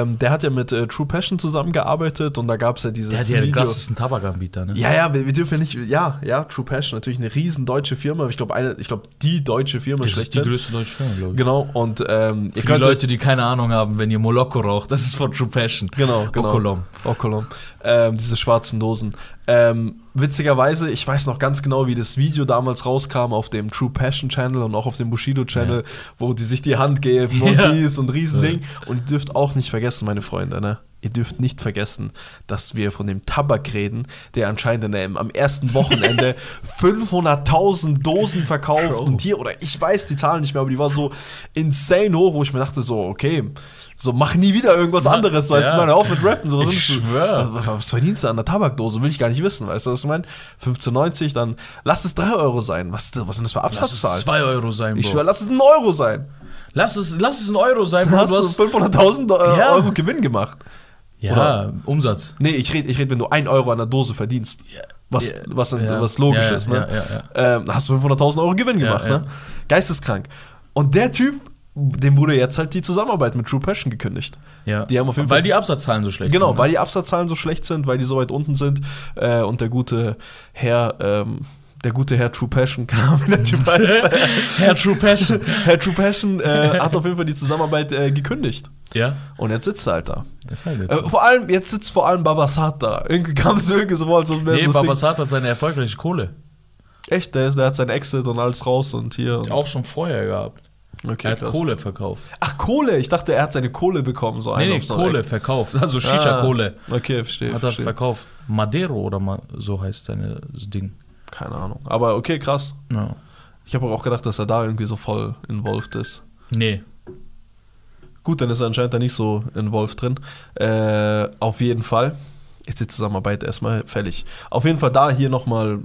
Ähm, der hat ja mit äh, True Passion zusammengearbeitet und da gab es ja dieses Der hat ja den Video. krassesten Tabakanbieter, ne? Ja, ja, wir, wir dürfen ja nicht, ja, ja, True Passion, natürlich eine riesen deutsche Firma. Ich glaube, eine, ich glaube, die deutsche Firma Das ist die größte deutsche Firma, glaube ich. Genau, und ähm, Für die Leute, die keine Ahnung haben, wenn ihr Moloko raucht, das ist von True Passion. Genau, genau. Okolom. Okolom. Ähm, diese schwarzen Dosen. Ähm, witzigerweise, ich weiß noch ganz genau, wie das Video damals rauskam auf dem True Passion Channel und auch auf dem Bushido Channel, wo die sich die Hand geben und Ja. dies und Riesending. Und ihr dürft auch nicht vergessen, meine Freunde, ne? Ihr dürft nicht vergessen, dass wir von dem Tabak reden, der anscheinend in am ersten Wochenende 500.000 Dosen verkauft und hier, oder ich weiß die Zahlen nicht mehr, aber die war so insane hoch, wo ich mir dachte, so, okay, so mach nie wieder irgendwas Ja, anderes, weißt ja. du, meine, auf mit Rappen, so, was Ich schwör. Was, was verdienst du an der Tabakdose? Will ich gar nicht wissen, weißt du, was ich meine? 15,90, dann lass es 3 Euro sein. Was, was sind das für Lass es Absatzzahlen? 2 Euro sein, Bro. Ich schwör, lass es ein Euro sein. lass, es, lass es ein Euro sein, Bro. Du hast, 500.000 äh, Ja. Euro Gewinn gemacht. Ja, oder? Umsatz. Nee, ich rede, ich red, wenn du 1 Euro an der Dose verdienst. Was, Ja. was, Ja. was logisch Ja, ist, ne? ja, ja, ja. Ähm, hast du 500.000 Euro Gewinn Ja, gemacht, ja. ne? Geisteskrank. Und der Typ, dem wurde jetzt halt die Zusammenarbeit mit True Passion gekündigt. Ja. Die haben auf jeden Weil Fall- die Absatzzahlen so schlecht Genau, sind. ne? weil die Absatzzahlen so schlecht sind, weil die so weit unten sind äh, und der gute Herr, ähm, der gute Herr True Passion, keine Ahnung, wie der Typ heißt. Herr True Passion. Herr True Passion äh, hat auf jeden Fall die Zusammenarbeit äh, gekündigt. ja, Und jetzt sitzt er halt da. ist halt jetzt. Äh, vor allem, jetzt sitzt vor allem Babasat da. Irgendwie kam es irgendwie so, als wäre nee, so Babasat hat seine erfolgreiche Kohle. Echt, der, der hat sein Exit und alles raus und hier. Und, Auch schon vorher gehabt. okay, er hat krass. Kohle verkauft. Ach, Kohle. Ich dachte, er hat seine Kohle bekommen. So Nee, nee, so Kohle verkauft. Also Shisha-Kohle. Ah, okay, verstehe. Hat er verkauft. Madero oder ma so heißt seine Ding. Keine Ahnung. Aber okay, krass. Ja. Ich habe auch gedacht, dass er da irgendwie so voll involviert ist. Nee. Gut, dann ist er anscheinend da nicht so involviert drin. Äh, auf jeden Fall ist die Zusammenarbeit erstmal fällig. Auf jeden Fall da hier nochmal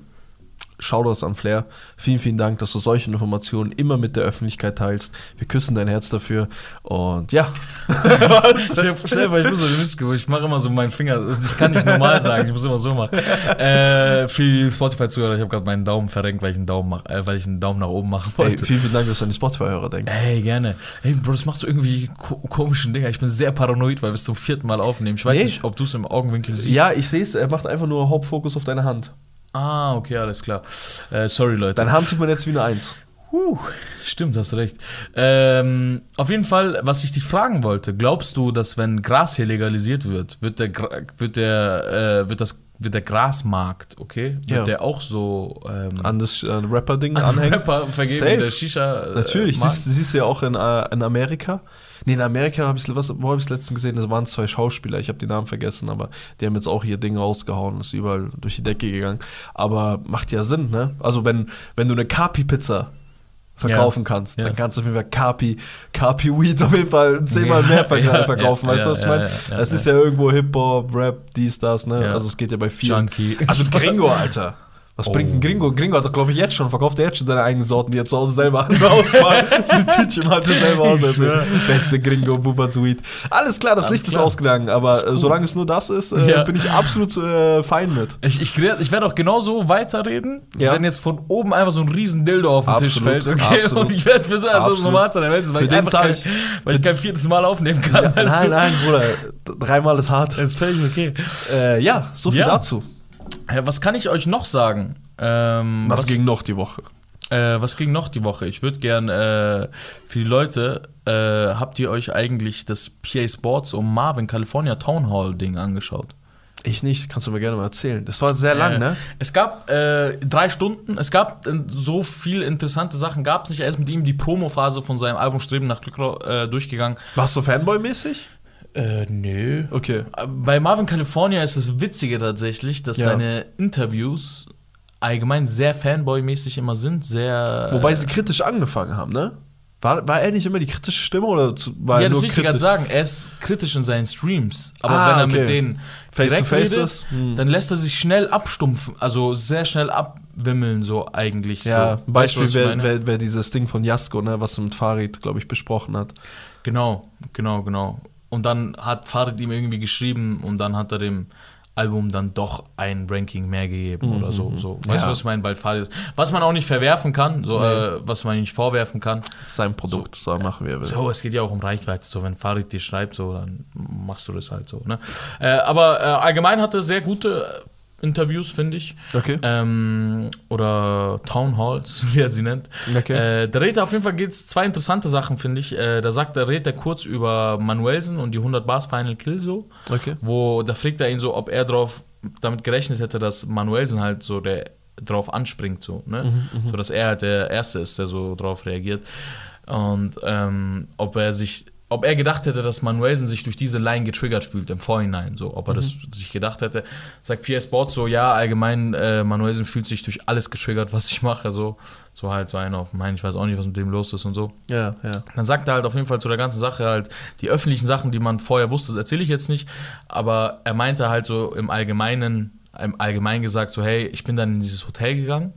Shoutouts an Flair. Vielen, vielen Dank, dass du solche Informationen immer mit der Öffentlichkeit teilst. Wir küssen dein Herz dafür. Und ja. Stell dir vor, ich muss so. Ich mache immer so meinen Finger. Ich kann nicht normal sagen, ich muss immer so machen. Äh, für die Spotify-Zuhörer, ich habe gerade meinen Daumen verrenkt, weil ich einen Daumen mach, äh, weil ich einen Daumen nach oben machen wollte. vielen, vielen Dank, dass du an die Spotify-Hörer denkst. Ey, gerne. Ey, Bro, das machst du irgendwie ko komischen Dinger. Ich bin sehr paranoid, weil wir es zum vierten Mal aufnehmen. Ich weiß Nee. nicht, ob du es im Augenwinkel siehst. Ja, ich sehe es, er macht einfach nur Hauptfokus auf deine Hand. Ah, okay, alles klar. Äh, sorry, Leute. Hand sieht man jetzt wie eine Eins. Huh, stimmt, hast recht. Ähm, auf jeden Fall, was ich dich fragen wollte, glaubst du, dass wenn Gras hier legalisiert wird, wird der, wird der, äh, wird das, wird der Grasmarkt, okay, wird Ja. der auch so ähm, An das äh, Rapper-Ding an anhängen. Rapper vergeben Safe. der Shisha? Äh, Natürlich, siehst, siehst du ja auch in, äh, in Amerika. Nee, in Amerika habe ich was, wo habe ich es letztens gesehen? Das waren zwei Schauspieler, ich habe die Namen vergessen, aber die haben jetzt auch hier Dinge rausgehauen, ist überall durch die Decke gegangen. Aber macht ja Sinn, ne? Also wenn, wenn du eine Capi-Pizza verkaufen kannst, ja. dann kannst du auf jeden Fall Capi, Capi Weed auf jeden Fall zehnmal mehr verk Ja, verkaufen, ja, weißt du, ja, was ich ja, meine? ja, ja, das ja. ist ja irgendwo Hip-Hop, Rap, dies, das, ne? Ja. Also es geht ja bei vielen. Junkie. Also Gringo, Alter. Was Oh. bringt ein Gringo? Gringo hat doch, glaube ich, jetzt schon, verkauft er jetzt schon seine eigenen Sorten, die er zu Hause selber ausmacht. so ein Tütchen hat er selber aus. Also, beste Gringo, Booba Sweet. Alles klar, das Alles Licht ist klar. ausgegangen, aber äh, solange es nur das ist, äh, Ja. bin ich absolut äh, fein mit. Ich, ich, ich werde auch genauso weiterreden, Ja. wenn jetzt von oben einfach so ein riesen Dildo auf den Tisch Absolut, fällt. Okay? absolut. Und ich werde für so also das der Welt ist, weil, Für ich, den einfach kein, ich- weil ich kein viertes Mal aufnehmen kann. Ja, nein, nein, Bruder, dreimal ist hart. Das ist völlig okay. Äh, ja, so viel dazu. Was kann ich euch noch sagen? Ähm, Was, ging noch die Woche? Äh, was ging noch die Woche? Ich würde gern äh, für die Leute, äh, habt ihr euch eigentlich das PA Sports um Marvin California Town Hall Ding angeschaut? Ich nicht, kannst du mir gerne mal erzählen. Das war sehr lang, Äh, ne? Es gab äh, drei Stunden, es gab äh, so viele interessante Sachen, gab es nicht. Er ist mit ihm die Promophase von seinem Album Streben nach Glück äh, durchgegangen. Warst du Fanboy-mäßig? Äh, nö. Okay. Bei Marvin California ist das Witzige tatsächlich, dass Ja. seine Interviews allgemein sehr Fanboy-mäßig immer sind, sehr. Wobei sie kritisch angefangen haben, ne? War, war er nicht immer die kritische Stimme oder zu, war ja, das nur will ich dir gerade sagen. Er ist kritisch in seinen Streams. Aber Ah, wenn er okay. mit denen Face to direkt face redet, ist? Hm. dann lässt er sich schnell abstumpfen. Also sehr schnell abwimmeln, so eigentlich. Ja, so. Weißt du, Beispiel wäre wär, wär dieses Ding von Jasko, ne, was er mit Farid, glaube ich, besprochen hat. Genau, genau, genau. Und dann hat Farid ihm irgendwie geschrieben und dann hat er dem Album dann doch ein Ranking mehr gegeben oder so. so. Weißt Mhm, Ja. du, was ich meine? Weil Farid ist. Was man auch nicht verwerfen kann, so, Nee. äh, was man nicht vorwerfen kann. Das ist sein Produkt, so, machen wir. So, es geht ja auch um Reichweite. So, wenn Farid dir schreibt, so, dann machst du das halt so. Ne? Äh, aber äh, allgemein hat er sehr gute Interviews, finde ich. Okay. Ähm, oder Town Halls, wie er sie nennt. Okay. Äh, der redet auf jeden Fall geht's zwei interessante Sachen, finde ich. Äh, da sagt er, redet er kurz über Manuelsen und die 100 Bars Final Kill so. okay. Wo, da fragt er ihn so, ob er drauf damit gerechnet hätte, dass Manuelsen halt so der drauf anspringt, so, ne? Mhm, So dass er halt der Erste ist, der so drauf reagiert. Und ähm, ob er sich, ob er gedacht hätte, dass Manuelsen sich durch diese Line getriggert fühlt im Vorhinein, so, ob er das Mhm. sich gedacht hätte, sagt Pierre Sports so, ja, allgemein, äh, Manuelsen fühlt sich durch alles getriggert, was ich mache, so, so halt so einer auf meinen, ich weiß auch nicht, was mit dem los ist und so. Ja, ja. Dann sagt er halt auf jeden Fall zu der ganzen Sache halt, die öffentlichen Sachen, die man vorher wusste, das erzähle ich jetzt nicht, aber er meinte halt so im Allgemeinen, im Allgemeinen gesagt, so hey, ich bin dann in dieses Hotel gegangen,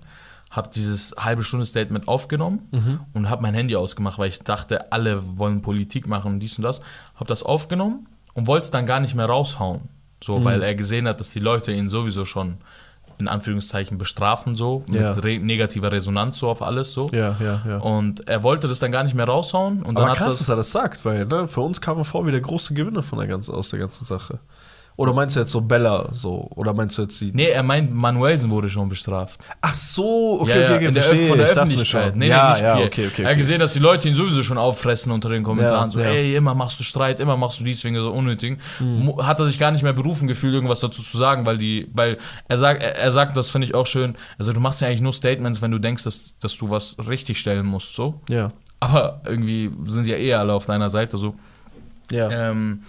habe dieses halbe Stunde Statement aufgenommen und habe mein Handy ausgemacht, weil ich dachte, alle wollen Politik machen und dies und das, habe das aufgenommen und wollte es dann gar nicht mehr raushauen, so, weil er gesehen hat, dass die Leute ihn sowieso schon in Anführungszeichen bestrafen so, mit Ja. re negativer Resonanz so auf alles so. Ja, ja, ja. Und er wollte das dann gar nicht mehr raushauen. Und dann Aber hat krass, das. dass er das sagt, weil ne, für uns kam er vor wie der große Gewinner von der ganzen, aus der ganzen Sache. Oder meinst du jetzt so Bella so? Oder meinst du jetzt die. Nee, er meint, Manuelsen wurde schon bestraft. Ach so, okay, ja, ja, okay, okay. von der Öffentlichkeit. Nee, ja, nee, nicht ja, Pierre. okay, okay. Er hat okay. gesehen, dass die Leute ihn sowieso schon auffressen unter den Kommentaren. Ja, so, ja. ey, immer machst du Streit, immer machst du dies wegen so unnötigen. Hm. Hat er sich gar nicht mehr berufen gefühlt, irgendwas dazu zu sagen, weil die, weil er sagt, er, er sagt, das finde ich auch schön. Also du machst ja eigentlich nur Statements, wenn du denkst, dass, dass du was richtig stellen musst, so. Ja, Aber irgendwie sind ja eh alle auf deiner Seite so. ja. Ähm,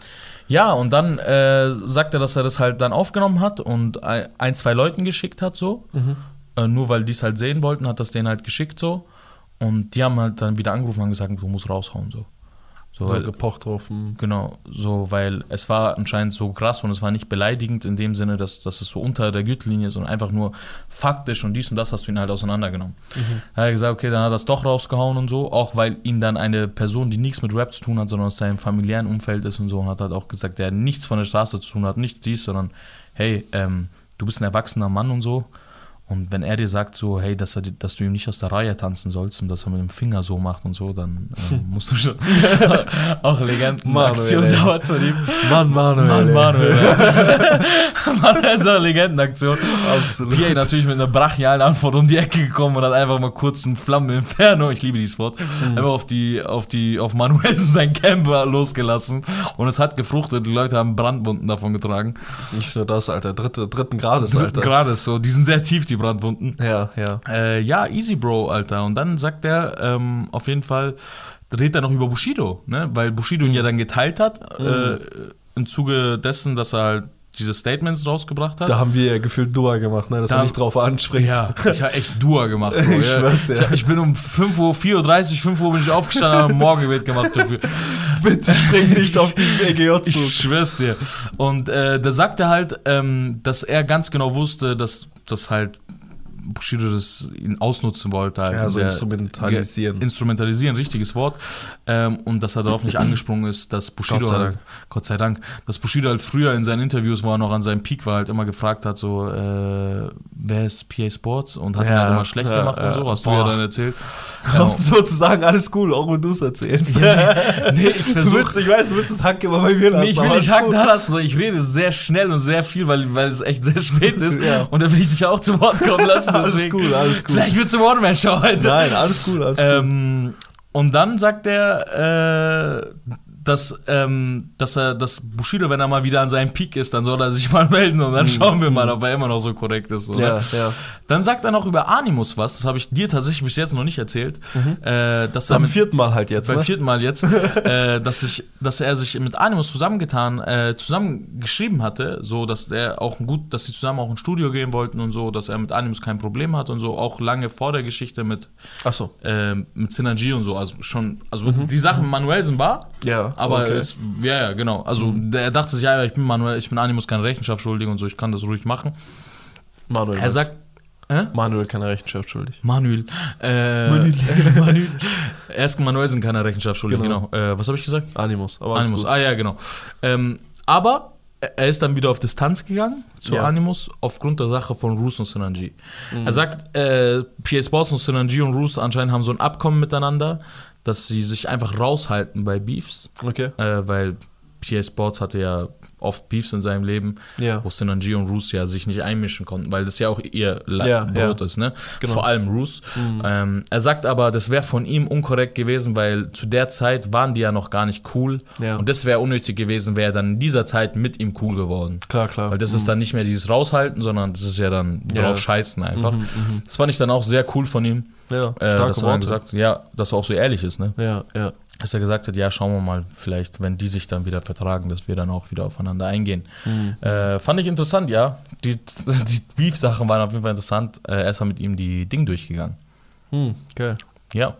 ja, und dann äh, sagt er, dass er das halt dann aufgenommen hat und ein, zwei Leuten geschickt hat, so. Äh, nur weil die es halt sehen wollten, hat das denen halt geschickt, so. Und die haben halt dann wieder angerufen und gesagt, du musst raushauen, so. So, weil, gepocht drauf. genau, so, weil es war anscheinend so krass und es war nicht beleidigend in dem Sinne, dass, dass es so unter der Gürtellinie ist, sondern einfach nur faktisch und dies und das hast du ihn halt auseinandergenommen. Da hat er gesagt, okay, dann hat er das doch rausgehauen und so, auch weil ihn dann eine Person, die nichts mit Rap zu tun hat, sondern aus seinem familiären Umfeld ist und so, hat halt auch gesagt, der nichts von der Straße zu tun hat, nicht dies, sondern hey, ähm, du bist ein erwachsener Mann und so. Und wenn er dir sagt so, hey, dass, er, dass du ihm nicht aus der Reihe tanzen sollst und dass er mit dem Finger so macht und so, dann ähm, musst du schon auch Legenden Manuel, Aktion ey. damals von ihm. Mann, Manuel. Mann. Manuel. Manuel ist eine Legendenaktion. Absolut. Pierre natürlich mit einer brachialen Antwort um die Ecke gekommen und hat einfach mal kurz einen Flammeninferno, ich liebe dieses Wort, Mhm. einfach auf die, auf die, auf Manuelsen sein Camper losgelassen. Und es hat gefruchtet, die Leute haben Brandwunden davon getragen. Nicht nur das, Alter. Dritte, dritten Grades, Dritten Alter. Grades so, die sind sehr tief, die Brandwunden. Ja, ja. Äh, ja, easy Bro, Alter. Und dann sagt er ähm, auf jeden Fall, redet er noch über Bushido, ne? Weil Bushido ihn ja dann geteilt hat, äh, im Zuge dessen, dass er halt diese Statements rausgebracht hat. Da haben wir ja gefühlt Dua gemacht, ne? Dass Da- er nicht drauf anspringt. Ja, ich habe echt Dua gemacht, Bro. Ich ja. schwör's dir. ich, ich bin um 5 Uhr, 4.30 Uhr, 5 Uhr bin ich aufgestanden, habe ein Morgengebet gemacht dafür. Bitte spring nicht auf diesen EGJ-Zug. Ich schwör's dir. Und äh, da sagt er halt, ähm, dass er ganz genau wusste, dass das halt Bushido das ihn ausnutzen wollte. Halt. Ja, so Der- instrumentalisieren. Instrumentalisieren, richtiges Wort. Ähm, und dass er darauf nicht angesprungen ist, dass Bushido Gott sei halt, Dank. Gott sei Dank, dass Bushido halt früher in seinen Interviews, wo er noch an seinem Peak war, halt immer gefragt hat, so, äh, wer ist PA Sports? Und hat ihn Ja, halt immer schlecht ja, gemacht und ja. so, hast du ja Boah. dann erzählt. Um so zu sagen, alles cool, auch wenn du es erzählst. nee, ich du versuche willst, ich weiß, du willst das Hack immer bei mir lassen. Nee, ich will nicht gut. da lassen, sondern ich rede sehr schnell und sehr viel, weil, weil es echt sehr spät ist. Ja. Und dann will ich dich auch zu Wort kommen lassen. Alles gut, alles gut. Vielleicht wird es eine One-Man-Show heute. Nein, alles gut, alles gut. Ähm, und dann sagt er, äh, dass, ähm, dass er, dass Bushido, wenn er mal wieder an seinem Peak ist, dann soll er sich mal melden und dann schauen wir mal, ob er immer noch so korrekt ist. Oder? Mhm. Ja, ja. Dann sagt er noch über Animus was, das habe ich dir tatsächlich bis jetzt noch nicht erzählt. Äh, dass er Am vierten Mal halt jetzt, beim ne? vierten Mal jetzt, äh, dass, ich, dass er sich mit Animus zusammengetan, äh, zusammengeschrieben hatte, so dass er auch ein gut, dass sie zusammen auch ins Studio gehen wollten und so, dass er mit Animus kein Problem hat und so, auch lange vor der Geschichte mit, Ach so. äh, mit Synergy und so, also schon, also die Sachen mit sind wahr, Ja, aber okay. es, ja, ja, genau, also der, er dachte sich, ja, ich bin Manuel, ich bin Animus keine Rechenschaft schuldig und so, ich kann das ruhig machen. Manuel. Er sagt, äh? Manuel keine Rechenschaft schuldig. Manuel. Äh, Manuel. Manuel. Erst Manuel sind keine Rechenschaft schuldig, Genau. genau. Äh, was habe ich gesagt? Animus. Animus, ah ja, genau. Ähm, aber er ist dann wieder auf Distanz gegangen zu Ja. Animus aufgrund der Sache von Roos und Synergy. Mhm. Er sagt, äh, PA Sports und Synergy und Roos anscheinend haben so ein Abkommen miteinander, dass sie sich einfach raushalten bei Beefs, Okay. äh, weil PA Sports hatte ja oft Beefs in seinem Leben, Ja. wo Synergy und Roos ja sich nicht einmischen konnten, weil das ja auch ihr Le Ja, Brot ja. ist, ne? Genau. Vor allem Roos. Ähm, er sagt aber, das wäre von ihm unkorrekt gewesen, weil zu der Zeit waren die ja noch gar nicht cool. Und das wäre unnötig gewesen, wäre er dann in dieser Zeit mit ihm cool geworden. Klar, klar. Weil das ist dann nicht mehr dieses Raushalten, sondern das ist ja dann drauf scheißen einfach. Das fand ich dann auch sehr cool von ihm, ja, äh, dass er dann gesagt ja, dass er auch so ehrlich ist, ne? Ja, ja. Dass er gesagt hat, ja, schauen wir mal, vielleicht, wenn die sich dann wieder vertragen, dass wir dann auch wieder aufeinander eingehen. Äh, fand ich interessant, ja. Die, die Beef-Sachen waren auf jeden Fall interessant. Äh, er ist dann mit ihm die Ding durchgegangen. Hm, geil. Ja.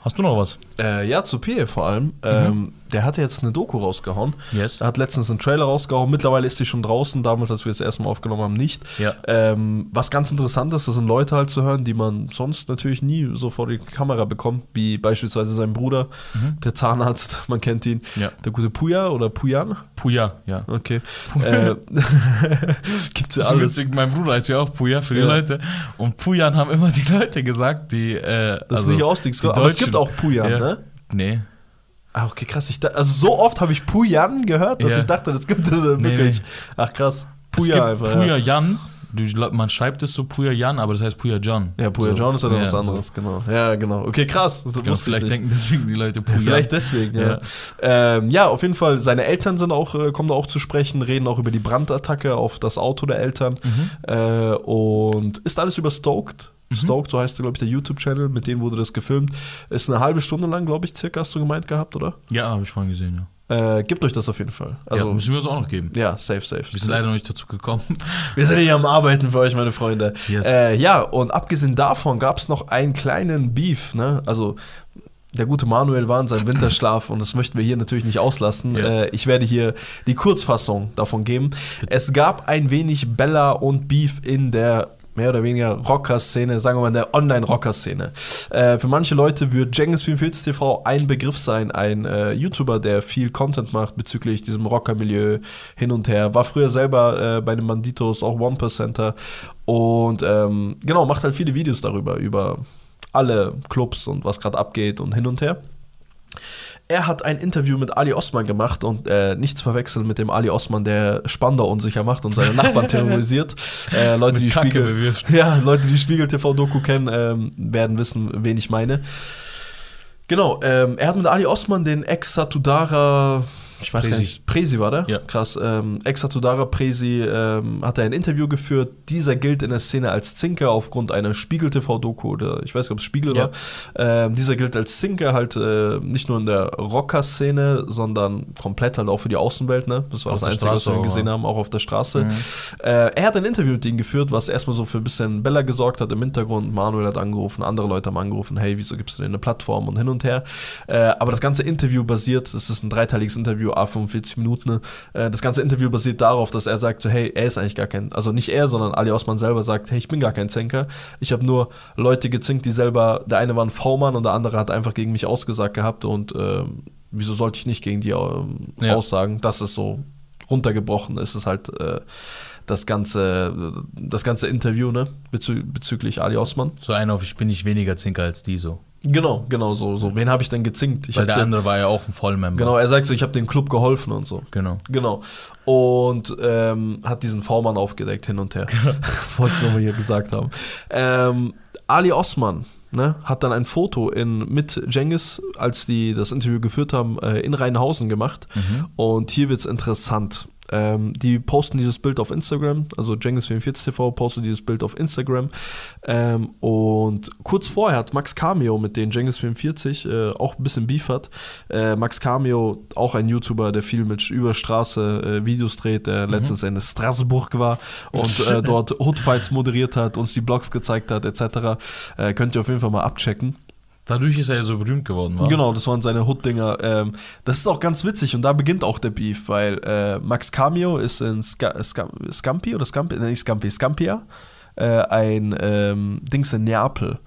Hast du noch was? Äh, ja, zu P vor allem. Ähm, der hatte jetzt eine Doku rausgehauen. Yes. Er hat letztens einen Trailer rausgehauen. Mittlerweile ist die schon draußen, damals, als wir es erstmal aufgenommen haben, nicht. Ja. Ähm, was ganz interessant ist, das sind Leute halt zu hören, die man sonst natürlich nie so vor die Kamera bekommt, wie beispielsweise sein Bruder, der Zahnarzt, man kennt ihn. Ja. Der gute Puya oder Puyan. Puya, ja. Okay. äh, gibt's ja alles. witzig, mein Bruder heißt ja auch Puya für die Ja. Leute. Und Puyan haben immer die Leute gesagt, die. Äh, Das ist nicht Ausdings, aber es gibt auch Puyan, ne? Nee. Ah, okay, krass. Ich da, also so oft habe ich Puyan gehört, dass Ja. ich dachte, das gibt es äh, Nee, wirklich. Ach krass. es gibt Puya einfach. Puya ja. Man schreibt es so Puya Jan, aber das heißt Puya John. Ja, Puya so, John ist ja noch ja, was so. anderes, genau. Ja, genau. Okay, krass. Das Genau, vielleicht denken deswegen die Leute Puya. Vielleicht deswegen, ja. Ja. Ähm, ja, auf jeden Fall, seine Eltern sind auch, äh, kommen da auch zu sprechen, reden auch über die Brandattacke auf das Auto der Eltern. Mhm. Äh, und ist alles über Stoked. Stoked, so heißt, glaube ich, der YouTube-Channel, mit dem wurde das gefilmt. Ist eine halbe Stunde lang, glaube ich, circa, hast du gemeint gehabt, oder? Ja, habe ich vorhin gesehen, ja. Äh, gebt euch das auf jeden Fall. Also, ja. Müssen wir uns auch noch geben. ja, safe, safe. Wir sind leider noch nicht dazu gekommen. Wir sind hier am Arbeiten für euch, meine Freunde. Yes. Äh, ja, und abgesehen davon gab es noch einen kleinen Beef, ne? Also, der gute Manuel war in seinem Winterschlaf und das möchten wir hier natürlich nicht auslassen. Ja. Äh, ich werde hier die Kurzfassung davon geben. Es gab ein wenig Bella und Beef in der mehr oder weniger Rocker-Szene, sagen wir mal in der Online-Rocker-Szene. Äh, für manche Leute wird Jengis 44 TV ein Begriff sein, ein äh, YouTuber, der viel Content macht bezüglich diesem Rocker-Milieu hin und her. War früher selber äh, bei den Banditos, auch One-Percenter und ähm, genau, macht halt viele Videos darüber, über alle Clubs und was gerade abgeht und hin und her. Er hat ein Interview mit Ali Osman gemacht und äh, nichts verwechseln mit dem Ali Osman, der Spandau unsicher macht und seine Nachbarn terrorisiert. Äh, Leute, die Kacke Spiegel, ja, Leute, die Spiegel TV Doku kennen, ähm, werden wissen, wen ich meine. Genau, ähm, er hat mit Ali Osman den Ex-Satudara, ich weiß gar Presi. nicht, Presi war der? Ja. Krass, ähm, Ex-Satudara Presi ähm, hat er ein Interview geführt. Dieser gilt in der Szene als Zinker aufgrund einer Spiegel-TV-Doku oder ich weiß nicht, ob es Spiegel Ja. war. Ähm, dieser gilt als Zinker halt äh, nicht nur in der Rocker-Szene, sondern komplett halt auch für die Außenwelt, ne? Das war Auf das Einzige, was Straße wir auch, gesehen haben, auch auf der Straße. Mhm. Äh, er hat ein Interview mit ihm geführt, was erstmal so für ein bisschen Bella gesorgt hat im Hintergrund. Manuel hat angerufen, andere Leute haben angerufen, hey, wieso gibst du denen eine Plattform und hin und her. Äh, aber das ganze Interview basiert, das ist ein dreiteiliges Interview, a 45 Minuten. Äh, das ganze Interview basiert darauf, dass er sagt, so, hey, er ist eigentlich gar kein, also nicht er, sondern Ali Osman selber sagt, hey, ich bin gar kein Zenker. Ich habe nur Leute gezinkt, die selber, der eine war ein V-Mann und der andere hat einfach gegen mich ausgesagt gehabt und ähm, wieso sollte ich nicht gegen die ähm, Ja. aussagen? Das ist so runtergebrochen, ist es halt äh, das ganze, das ganze Interview, ne, bezü bezüglich Ali Osman. So ein auf, ich bin nicht weniger Zinker als die so. Genau, genau so. so. Wen habe ich denn gezinkt? Ich Weil der den, andere war ja auch ein Vollmember. Genau, er sagt so, ich habe dem Club geholfen und so. Genau. Genau. Und ähm, hat diesen V-Mann aufgedeckt hin und her. Wollte ich nochmal hier gesagt haben. Ähm, Ali Osman ne, hat dann ein Foto in, mit Jengis, als die das Interview geführt haben, äh, in Rheinhausen gemacht. Mhm. Und hier wird es interessant. Ähm, die posten dieses Bild auf Instagram, also Jengis44 TV postet dieses Bild auf Instagram. Ähm, und kurz vorher hat Max Cameo, mit dem Jengis44 äh, auch ein bisschen Beef hat. Äh, Max Cameo, auch ein YouTuber, der viel mit Überstraße äh, Videos dreht, der letztens in Straßburg war und äh, dort Hoodfights moderiert hat, uns die Blogs gezeigt hat, etc. Äh, könnt ihr auf jeden Fall mal abchecken. Dadurch ist er ja so berühmt geworden, war. Genau, das waren seine Hood-Dinger. Ähm, das ist auch ganz witzig und da beginnt auch der Beef, weil äh, Max Cameo ist in Ska Ska Scampi oder Scampi, nee, nicht Scampi, Scampia, äh, ein ähm, Dings in Neapel.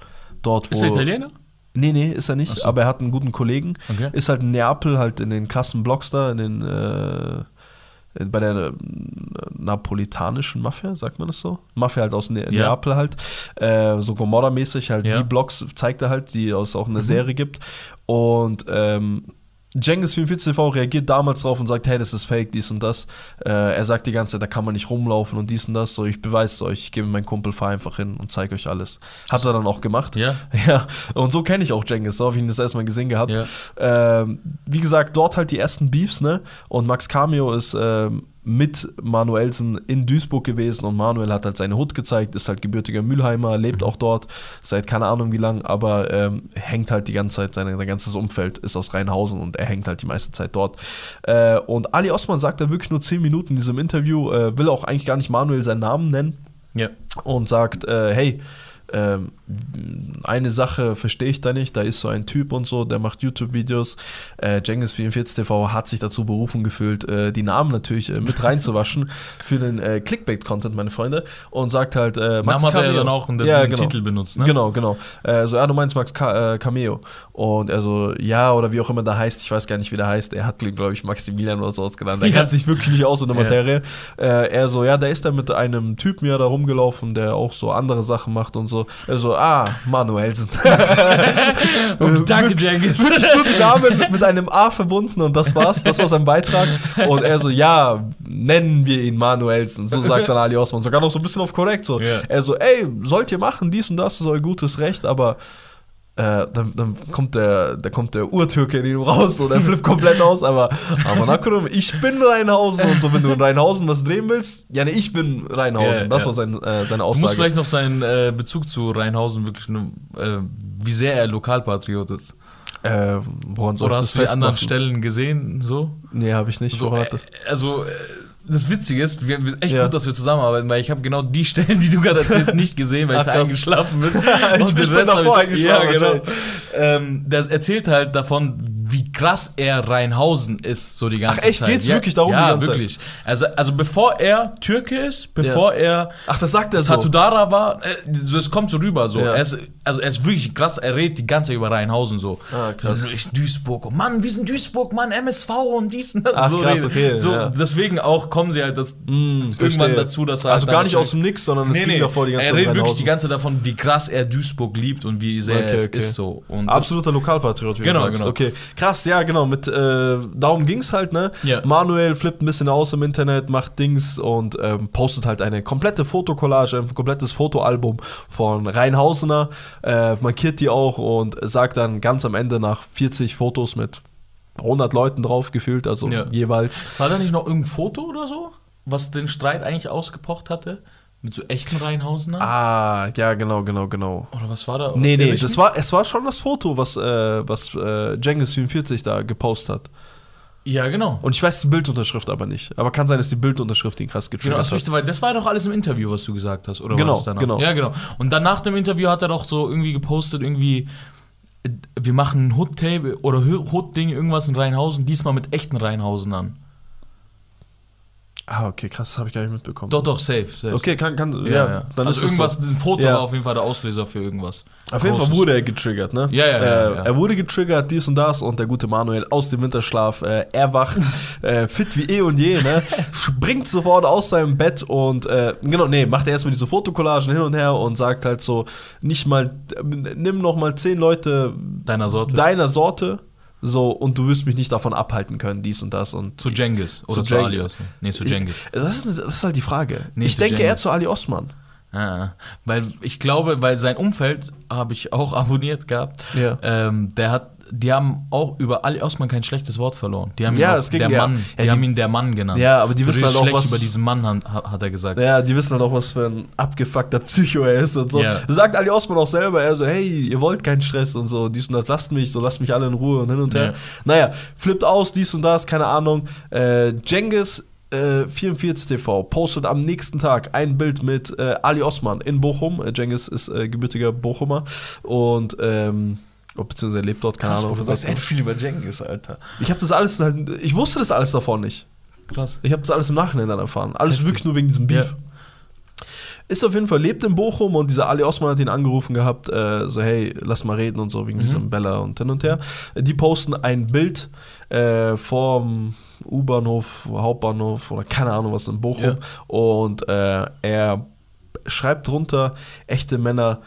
Dort, wo. Ist er Italiener? Nee, nee, ist er nicht, so. aber er hat einen guten Kollegen. Okay. Ist halt in Neapel, halt in den krassen Blocks da, in den, äh, bei der äh, napolitanischen Mafia, sagt man das so? Mafia halt aus ne Ja. Neapel halt, äh, so Gomorra-mäßig halt, Ja. die Blocks zeigt er halt, die es auch in der Mhm. Serie gibt. Und ähm, Jengis 44 TV reagiert damals drauf und sagt, hey, das ist fake, dies und das. Äh, er sagt die ganze Zeit, da kann man nicht rumlaufen und dies und das. So, ich beweise es euch, ich gebe meinen Kumpel, fahr einfach hin und zeige euch alles. Hat er dann auch gemacht. Ja. Ja, und so kenne ich auch Jengis, so habe ich ihn das erstmal gesehen gehabt. Ja. Ähm, wie gesagt, dort halt die ersten Beefs, ne? Und Max Cameo ist ähm, mit Manuelsen in Duisburg gewesen und Manuel hat halt seine Hut gezeigt, ist halt gebürtiger Mülheimer, lebt auch dort seit keine Ahnung wie lang, aber ähm, hängt halt die ganze Zeit, sein sein ganzes Umfeld ist aus Rheinhausen und er hängt halt die meiste Zeit dort. Äh, und Ali Osman sagt da wirklich nur 10 Minuten in diesem Interview, äh, will auch eigentlich gar nicht Manuel seinen Namen nennen, Ja. und sagt, äh, hey, ähm, eine Sache verstehe ich da nicht, da ist so ein Typ und so, der macht YouTube-Videos. Äh, Jengis44 TV hat sich dazu berufen gefühlt, äh, die Namen natürlich äh, mit reinzuwaschen für den äh, Clickbait-Content, meine Freunde, und sagt halt, äh, Namen hat er ja Cameo. dann auch in der Ja, genau. Titel benutzt, ne? Genau, genau. Äh, so, ja, du meinst Max Ca äh, Cameo. Und er so, ja, oder wie auch immer der heißt, ich weiß gar nicht, wie der heißt. Er hat, glaube ich, Maximilian oder so ausgenannt. Er Ja. kennt sich wirklich nicht aus in der Ja. Materie. Äh, er so, ja, der ist da mit einem Typen ja da rumgelaufen, der auch so andere Sachen macht und so. Er so, ah, Manuelsen. Und danke, Jengis. Wirklich nur die Namen mit einem A verbunden und das war's. Das war sein Beitrag. Und er so, ja, nennen wir ihn Manuelsen. So sagt dann Ali Osman. Sogar noch so ein bisschen auf korrekt. So. Ja. Er so, ey, sollt ihr machen, dies und das ist euer gutes Recht, aber äh, dann, dann kommt der, da kommt der Urtürke in ihm raus und er flippt komplett aus, aber, aber Nakurum, ich bin Rheinhausen und so, wenn du in Rheinhausen was drehen willst, ja, ne, ich bin Rheinhausen. Ja, das ja. war sein, äh, seine Du musst Aussage. vielleicht noch seinen äh, Bezug zu Rheinhausen wirklich, ne, äh, wie sehr er Lokalpatriot ist. äh, woran soll Oder hast du die anderen? Stellen gesehen, so? Nee, habe ich nicht. so äh, also, das Witzige ist, wir, echt Ja. gut, dass wir zusammenarbeiten, weil ich habe genau die Stellen, die du gerade erzählst, nicht gesehen, weil Ach, ich da eingeschlafen bin. Ich Und bin Rest davor Ja, eingeschlafen, genau. wahrscheinlich. Ähm, der erzählt halt davon, wie krass er Rheinhausen ist, so die ganze Ach, echt? Zeit. Geht's ja, wirklich darum Ja, die ganze Zeit? wirklich. Also, also bevor er Türke ist, bevor er Ach, das sagt er so. Satudara war, äh, so, es kommt so rüber, so. Ja. Er ist, also er ist wirklich krass, er redet die ganze Zeit über Rheinhausen so. Ah, krass. Also ich Duisburg, oh Mann, wir sind Duisburg, Mann, MSV und dies und das. Ach, so krass, okay, So, ja. deswegen auch kommen sie halt das irgendwann verstehe. dazu, dass er Also halt gar nicht aus dem Nix, sondern es ging davor die ganze er Zeit um redet wirklich die ganze Zeit davon, wie krass er Duisburg liebt und wie sehr Okay, es okay. ist so. Und Absoluter Lokalpatriot, wie Genau, du sagst. genau. Okay, krass, ja, genau. Mit, äh, darum ging's halt, ne? Ja. Manuel flippt ein bisschen aus im Internet, macht Dings und ähm, postet halt eine komplette Fotokollage, ein komplettes Fotoalbum von Rheinhausener, äh, markiert die auch und sagt dann ganz am Ende nach 40 Fotos mit 100 Leuten drauf gefühlt, also Ja. jeweils. War da nicht noch irgendein Foto oder so, was den Streit eigentlich ausgepocht hatte? Mit so echten Rheinhausener? Ah, ja, genau, genau, genau. Oder was war da? Nee, nee, das war, es war schon das Foto, was, äh, was äh, Jengis 44 da gepostet hat. Ja, genau. Und ich weiß die Bildunterschrift aber nicht. Aber kann sein, dass die Bildunterschrift ihn krass Genau, getriggert das, hat. weil das war doch alles im Interview, was du gesagt hast, oder Genau, war das danach? genau. Ja, genau. Und dann nach dem Interview hat er doch so irgendwie gepostet, irgendwie, wir machen ein Hood-Tape oder Hood-Ding, irgendwas in Rheinhausen, diesmal mit echten Rheinhausen an. Ah, okay, krass, das habe ich gar nicht mitbekommen. Doch, doch, safe. safe. Okay, kann, kann, ja, Ja, ja. dann also irgendwas, so. ein Foto Ja. war auf jeden Fall der Auslöser für irgendwas. Auf jeden Fall wurde er getriggert, ne? Ja, ja, ja, äh, ja. Er wurde getriggert, dies und das und der gute Manuel aus dem Winterschlaf äh, erwacht, äh, fit wie eh und je, ne? Springt sofort aus seinem Bett und, äh, genau, nee, macht er erstmal diese Fotokollagen hin und her und sagt halt so, nicht mal, äh, nimm noch mal zehn Leute Deiner Sorte. deiner Sorte, so, und du wirst mich nicht davon abhalten können, dies und das und zu Jengis oder Zu zu, Ali Osman. Nee, zu Jengis. Das ist, das ist halt die Frage. Nee, ich denke Jengis. eher zu Ali Osman. Ah, weil ich glaube, weil sein Umfeld habe ich auch abonniert gehabt. Ja. Ähm, der hat, die haben auch über Ali Osman kein schlechtes Wort verloren. Die haben ihn Ja, ging der ja- Mann, ja, die, haben ihn der Mann genannt. Ja, aber die wissen halt auch, was- über diesen Mann, han- ha- hat er gesagt. Ja, die wissen halt auch, was für ein abgefuckter Psycho er ist und so. Ja. Sagt Ali Osman auch selber, er so, hey, ihr wollt keinen Stress und so, dies und das, lasst mich, so lasst mich alle in Ruhe und hin und her. Ja. Naja, flippt aus, dies und das, keine Ahnung. Äh, Jengis äh, 44 TV postet am nächsten Tag ein Bild mit äh, Ali Osman in Bochum. Äh, Jengis ist äh, gebürtiger Bochumer und ähm, beziehungsweise lebt dort, keine Krass, Ahnung. Du weißt echt viel über Jengis, Alter. Ich habe das alles halt, ich wusste das alles davon nicht. Krass. Ich habe das alles im Nachhinein dann erfahren. Alles Heftig. wirklich nur wegen diesem Beef. Ja. Ist auf jeden Fall, lebt in Bochum und dieser Ali Osman hat ihn angerufen gehabt, äh, so hey, lass mal reden und so, wegen Mhm. diesem Bella und hin und her. Die posten ein Bild äh, vom U-Bahnhof, Hauptbahnhof oder keine Ahnung was in Bochum und äh, er schreibt drunter, echte Männer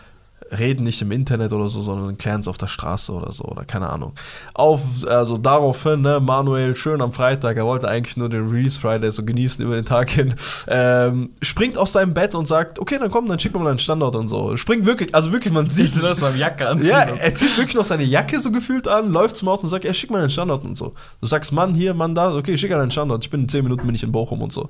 reden nicht im Internet oder so, sondern klären es auf der Straße oder so, oder keine Ahnung. Auf, also daraufhin, ne, Manuel, schön am Freitag, er wollte eigentlich nur den Release Friday so genießen über den Tag hin, ähm, springt aus seinem Bett und sagt, okay, dann komm, dann schick mir mal einen Standort und so. Springt wirklich, also wirklich, man sieht, du das am Jacke anziehen? ja, er zieht wirklich noch seine Jacke so gefühlt an, läuft zum Auto und sagt, er schick mal einen Standort und so. Du sagst, Mann hier, Mann da, okay, schick einen Standort, ich bin in 10 Minuten bin ich in Bochum und so.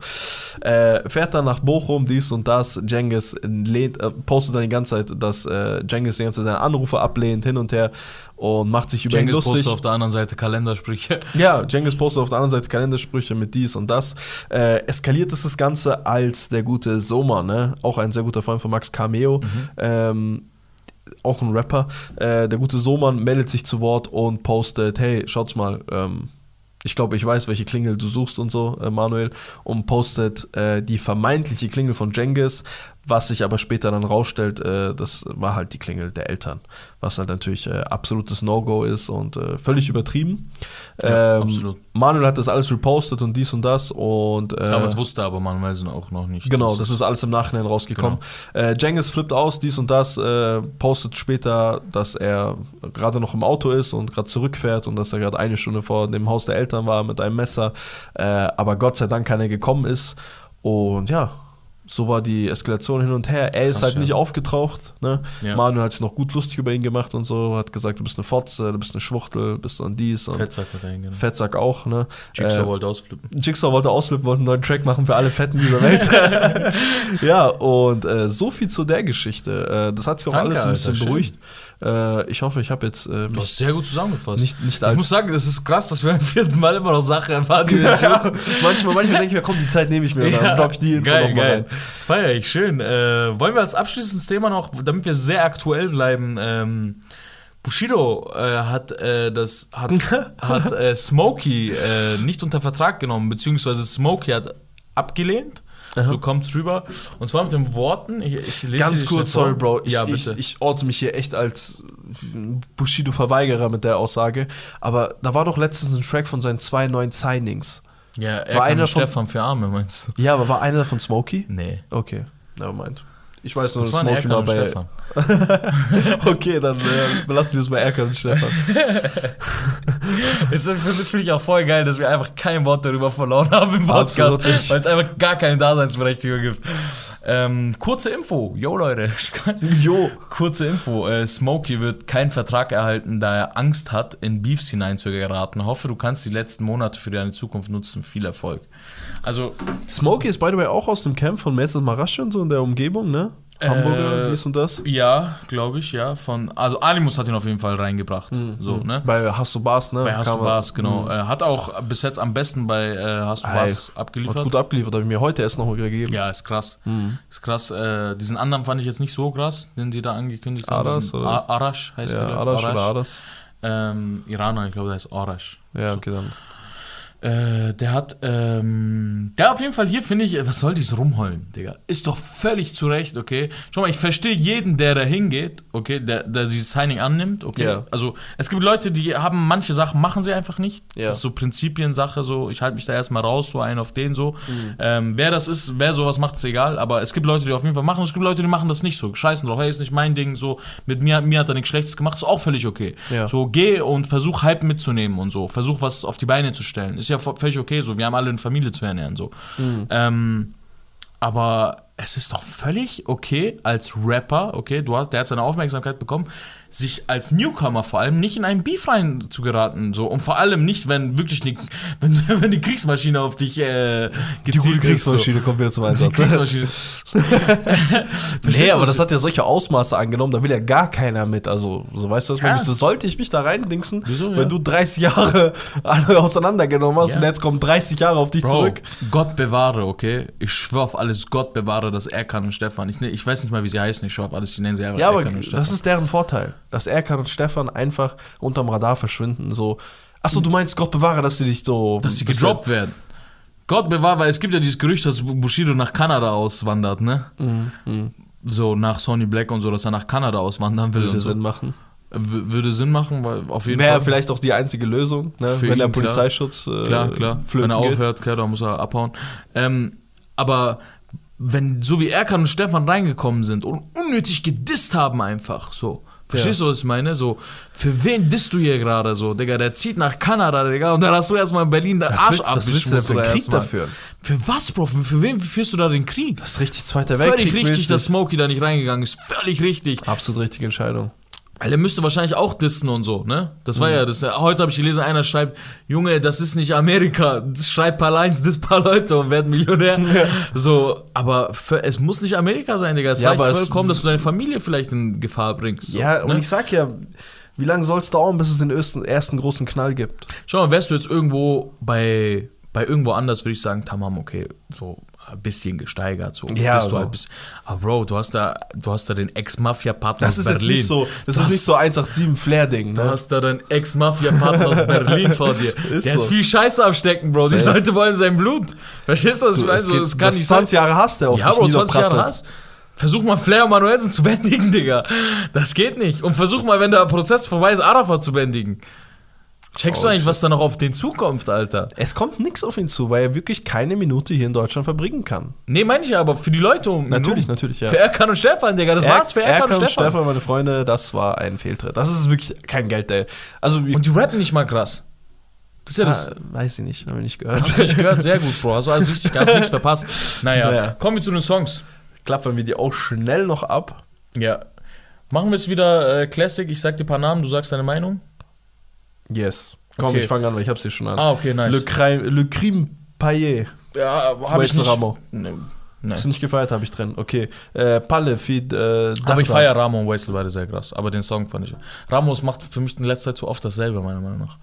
Äh, fährt dann nach Bochum, dies und das, Jengis lehnt, äh, postet dann die ganze Zeit, dass äh, Jengis die ganze Zeit seine Anrufe ablehnt, hin und her und macht sich über ihn Jengis lustig. postet auf der anderen Seite Kalendersprüche. Ja, Jengis postet auf der anderen Seite Kalendersprüche mit dies und das. Äh, eskaliert ist das Ganze als der gute Soma, ne? Auch ein sehr guter Freund von Max Cameo. Ähm, auch ein Rapper. Äh, der gute Soman meldet sich zu Wort und postet, hey, schaut's mal, ähm, ich glaube, ich weiß, welche Klingel du suchst und so, äh, Manuel, und postet äh, die vermeintliche Klingel von Jengis, was sich aber später dann rausstellt, äh, das war halt die Klingel der Eltern, was halt natürlich äh, absolutes No-Go ist und äh, völlig übertrieben. Ja, Ähm, absolut. Manuel hat das alles repostet und dies und das und äh, Damals wusste aber Manuelsen auch noch nicht. Genau, das ist alles im Nachhinein rausgekommen. Äh, Jengis flippt aus, dies und das, äh, postet später, dass er gerade noch im Auto ist und gerade zurückfährt und dass er gerade eine Stunde vor dem Haus der Eltern war mit einem Messer, äh, aber Gott sei Dank keiner gekommen ist. Und ja, so war die Eskalation hin und her. Er ist Krass, halt ja. nicht aufgetaucht. Ne? Ja. Manuel hat sich noch gut lustig über ihn gemacht und so, hat gesagt, du bist eine Fotze, du bist eine Schwuchtel, bist dann dies und Fettsack hat er hingenommen. Fettsack auch. Ne? Jigsaw Äh, wollte ausflippen. Jigsaw wollte ausflippen, wollte einen neuen Track machen für alle Fetten dieser Welt. ja, und äh, so viel zu der Geschichte. Äh, das hat sich auch Danke, alles ein Alter, bisschen schön. beruhigt. Äh, ich hoffe, ich habe jetzt äh, Du hast sehr gut zusammengefasst. nicht, nicht ich muss sagen, es ist krass, dass wir beim vierten Mal immer noch Sachen erfahren, die wir nicht ja, wussten. manchmal, manchmal denke ich mir, komm, die Zeit nehme ich mir, dann block ich die Info geil, noch mal geil. rein. Feier ich, schön. Äh, wollen wir als abschließendes Thema noch, damit wir sehr aktuell bleiben, ähm, Bushido äh, hat äh, das hat, hat äh, Smokey äh, nicht unter Vertrag genommen, beziehungsweise Smokey hat abgelehnt. So kommt's rüber. Und zwar mit den Worten, ich, ich lese Ganz kurz, sorry, Bro. Ich, ja, ich, ich orte mich hier echt als Bushido-Verweigerer mit der Aussage. Aber da war doch letztens ein Track von seinen zwei neuen Signings. Ja, er war einer von- Stefan für Arme, meinst du? Ja, aber war einer von Smokey? Nee. Okay, nevermind. Ich weiß nur, Das waren Smokey und bei. Stefan. okay, dann äh, belassen wir es bei Erkan und Stefan. Es ist- finde ich auch voll geil, dass wir einfach kein Wort darüber verloren haben im Podcast, weil es einfach gar keine Daseinsberechtigung gibt. Ähm, kurze Info, yo Leute, Jo. kurze Info. Äh, Smokey wird keinen Vertrag erhalten, da er Angst hat, in Beefs hineinzugeraten. Hoffe, du kannst die letzten Monate für deine Zukunft nutzen. Viel Erfolg. Also, Smokey ist by the way auch aus dem Camp von Mesut Marasch und so in der Umgebung, ne? Hamburger, Äh, dies und das. ja, glaube ich, ja. Von, also Animus hat ihn auf jeden Fall reingebracht. So, ne? Bei Hast du Bars, ne? Bei Hast du Bars, genau. Äh, hat auch bis jetzt am besten bei äh, Hast du Ey, Bars Hat abgeliefert. gut abgeliefert, habe ich mir heute erst noch gegeben. Ja, ist krass. Mhm. Ist krass. Äh, diesen anderen fand ich jetzt nicht so krass, den die da angekündigt haben. Aras? A- Arash heißt Ja, der. Arash oder Arash. Ähm, Iraner, ich glaube, der heißt Arash. Ja, okay, dann. Äh, der hat, ähm, der auf jeden Fall hier finde ich, was soll dieses rumheulen, Digga? Ist doch völlig zu Recht, okay? Schau mal, ich verstehe jeden, der da hingeht, okay, der, der dieses Signing annimmt, okay? Ja. Also, es gibt Leute, die haben manche Sachen, machen sie einfach nicht. Ja. Das ist so Prinzipiensache, so, ich halte mich da erstmal raus, so einen auf den so. Mhm. Ähm, wer das ist, wer sowas macht, ist egal, aber es gibt Leute, die auf jeden Fall machen, und es gibt Leute, die machen das nicht so. Scheißen drauf, hey, ist nicht mein Ding, so, mit mir, mir hat er nichts Schlechtes gemacht, ist auch völlig okay. Ja. So, geh und versuch Hype mitzunehmen und so. Versuch was auf die Beine zu stellen. Ist ja völlig okay, so. Wir haben alle eine Familie zu ernähren, so. Ähm, aber es ist doch völlig okay, als Rapper, okay, du hast, der hat seine Aufmerksamkeit bekommen, sich als Newcomer vor allem nicht in einen Beef rein zu geraten, so. Und vor allem nicht, wenn wirklich eine, wenn, wenn die Kriegsmaschine auf dich äh, gezielt ist. So. kommt wieder zum Die Kriegsmaschine ist. Nee, aber das hat ja solche Ausmaße angenommen, da will ja gar keiner mit. Also, so weißt du was, Ja. wieso sollte ich mich da reindingsen, Wieso, ja? wenn du 30 Jahre alle auseinandergenommen hast Ja. und jetzt kommen 30 Jahre auf dich Bro, zurück? Gott bewahre, okay? Ich schwör auf alles, Gott bewahre, dass Erkan und Stefan, ich, ne- ich weiß nicht mal, wie sie heißen, ich schwör auf alles, ich nenne sie einfach Ja, aber Erkan und Stefan. das ist deren Vorteil, dass Erkan und Stefan einfach unterm Radar verschwinden. So, achso, du meinst Gott bewahre, dass sie dich so. dass sie gedroppt werden. Gott bewahre, weil es gibt ja dieses Gerücht, dass Bushido nach Kanada auswandert, ne? Mhm, So nach Sony Black und so, dass er nach Kanada auswandern will Würde und so. Sinn machen. W- Würde Sinn machen, weil auf jeden Wäre Fall. vielleicht auch die einzige Lösung, ne? Wenn der ihn, klar. Polizeischutz. Äh, Klar, klar. Wenn er geht. aufhört, klar, dann muss er abhauen. Ähm, aber wenn so wie Erkan und Stefan reingekommen sind und unnötig gedisst haben einfach so. Verstehst du, was ich meine? So, für wen disst du hier gerade so, Digga? Der zieht nach Kanada, Digga, und dann hast du erstmal in Berlin den Arsch willst, was willst du denn für einen Krieg dafür? Für was, Bro? Für, für wen führst du da den Krieg? Das ist richtig Zweiter Weltkrieg. Völlig richtig, dass Smokey da nicht reingegangen ist. Völlig richtig. Absolut richtige Entscheidung. Weil er müsste wahrscheinlich auch dissen und so, ne? Das war ja das. Heute habe ich gelesen, einer schreibt, Junge, das ist nicht Amerika. Schreib paar Lines, dis paar Leute und werd Millionär. So, aber für, es muss nicht Amerika sein, Digga. Es Ja, reicht vollkommen, dass du deine Familie vielleicht in Gefahr bringst. So, ja, und ne? ich sag ja, wie lange soll es dauern, bis es den ersten, ersten großen Knall gibt? Schau mal, wärst du jetzt irgendwo bei, bei irgendwo anders, würde ich sagen, tamam, okay, so ein bisschen gesteigert, so. Ja, bist du so. halt bis, aber Bro, du hast da, du hast da den Ex-Mafia-Partner Das aus ist Berlin. jetzt nicht so, das Du ist nicht so 187 Flair-Ding, Du ne? hast da deinen Ex-Mafia-Partner aus Berlin vor dir. Ist der so. hat viel Scheiße am Stecken, Bro. Die Safe. Leute wollen sein Blut. Verstehst du, was ich Du, meine? So, Es kann das nicht sein. 20 Jahre hast der auf Ja, Bro, 20 Jahre. Hass. Versuch mal Flair und Manuelsen zu bändigen, Digga. Das geht nicht. Und versuch mal, wenn der Prozess vorbei ist, Arafat zu bändigen. Checkst du eigentlich, was da noch auf den zukommt, Alter? Es kommt nichts auf ihn zu, weil er wirklich keine Minute hier in Deutschland verbringen kann. Nee, meine ich ja, aber für die Leute um Natürlich, natürlich, ja. Für Erkan und Stefan, Digga. Das war's für Erkan, und Stefan. Stefan, meine Freunde, das war ein Fehltritt. Das ist wirklich kein Geld, ey. Also, Und die rappen nicht mal krass. Das ist ja das. Ah, weiß ich nicht, habe ich nicht gehört. Hast du nicht gehört? Sehr gut, Bro. Hast du alles richtig, hast nichts verpasst. Naja, Naja. kommen wir zu den Songs. Klappern wir die auch schnell noch ab. Ja. Machen wir es wieder äh, Classic. Ich sag dir ein paar Namen, du sagst deine Meinung. Yes. Komm, Okay. ich fange an, weil ich hab's hier schon an. Ah, okay, nice. Le, Crime, Le Crime Paillet. ja, hab ich nicht. Ramo. Nee. Nein. Hast du nicht gefeiert, habe ich drin. Okay. Äh, Palle, Feed, äh, Aber ich feiere Ramo und Weisel beide sehr krass. Aber den Song fand ich. Ramos macht für mich in letzter Zeit zu oft dasselbe, meiner Meinung nach.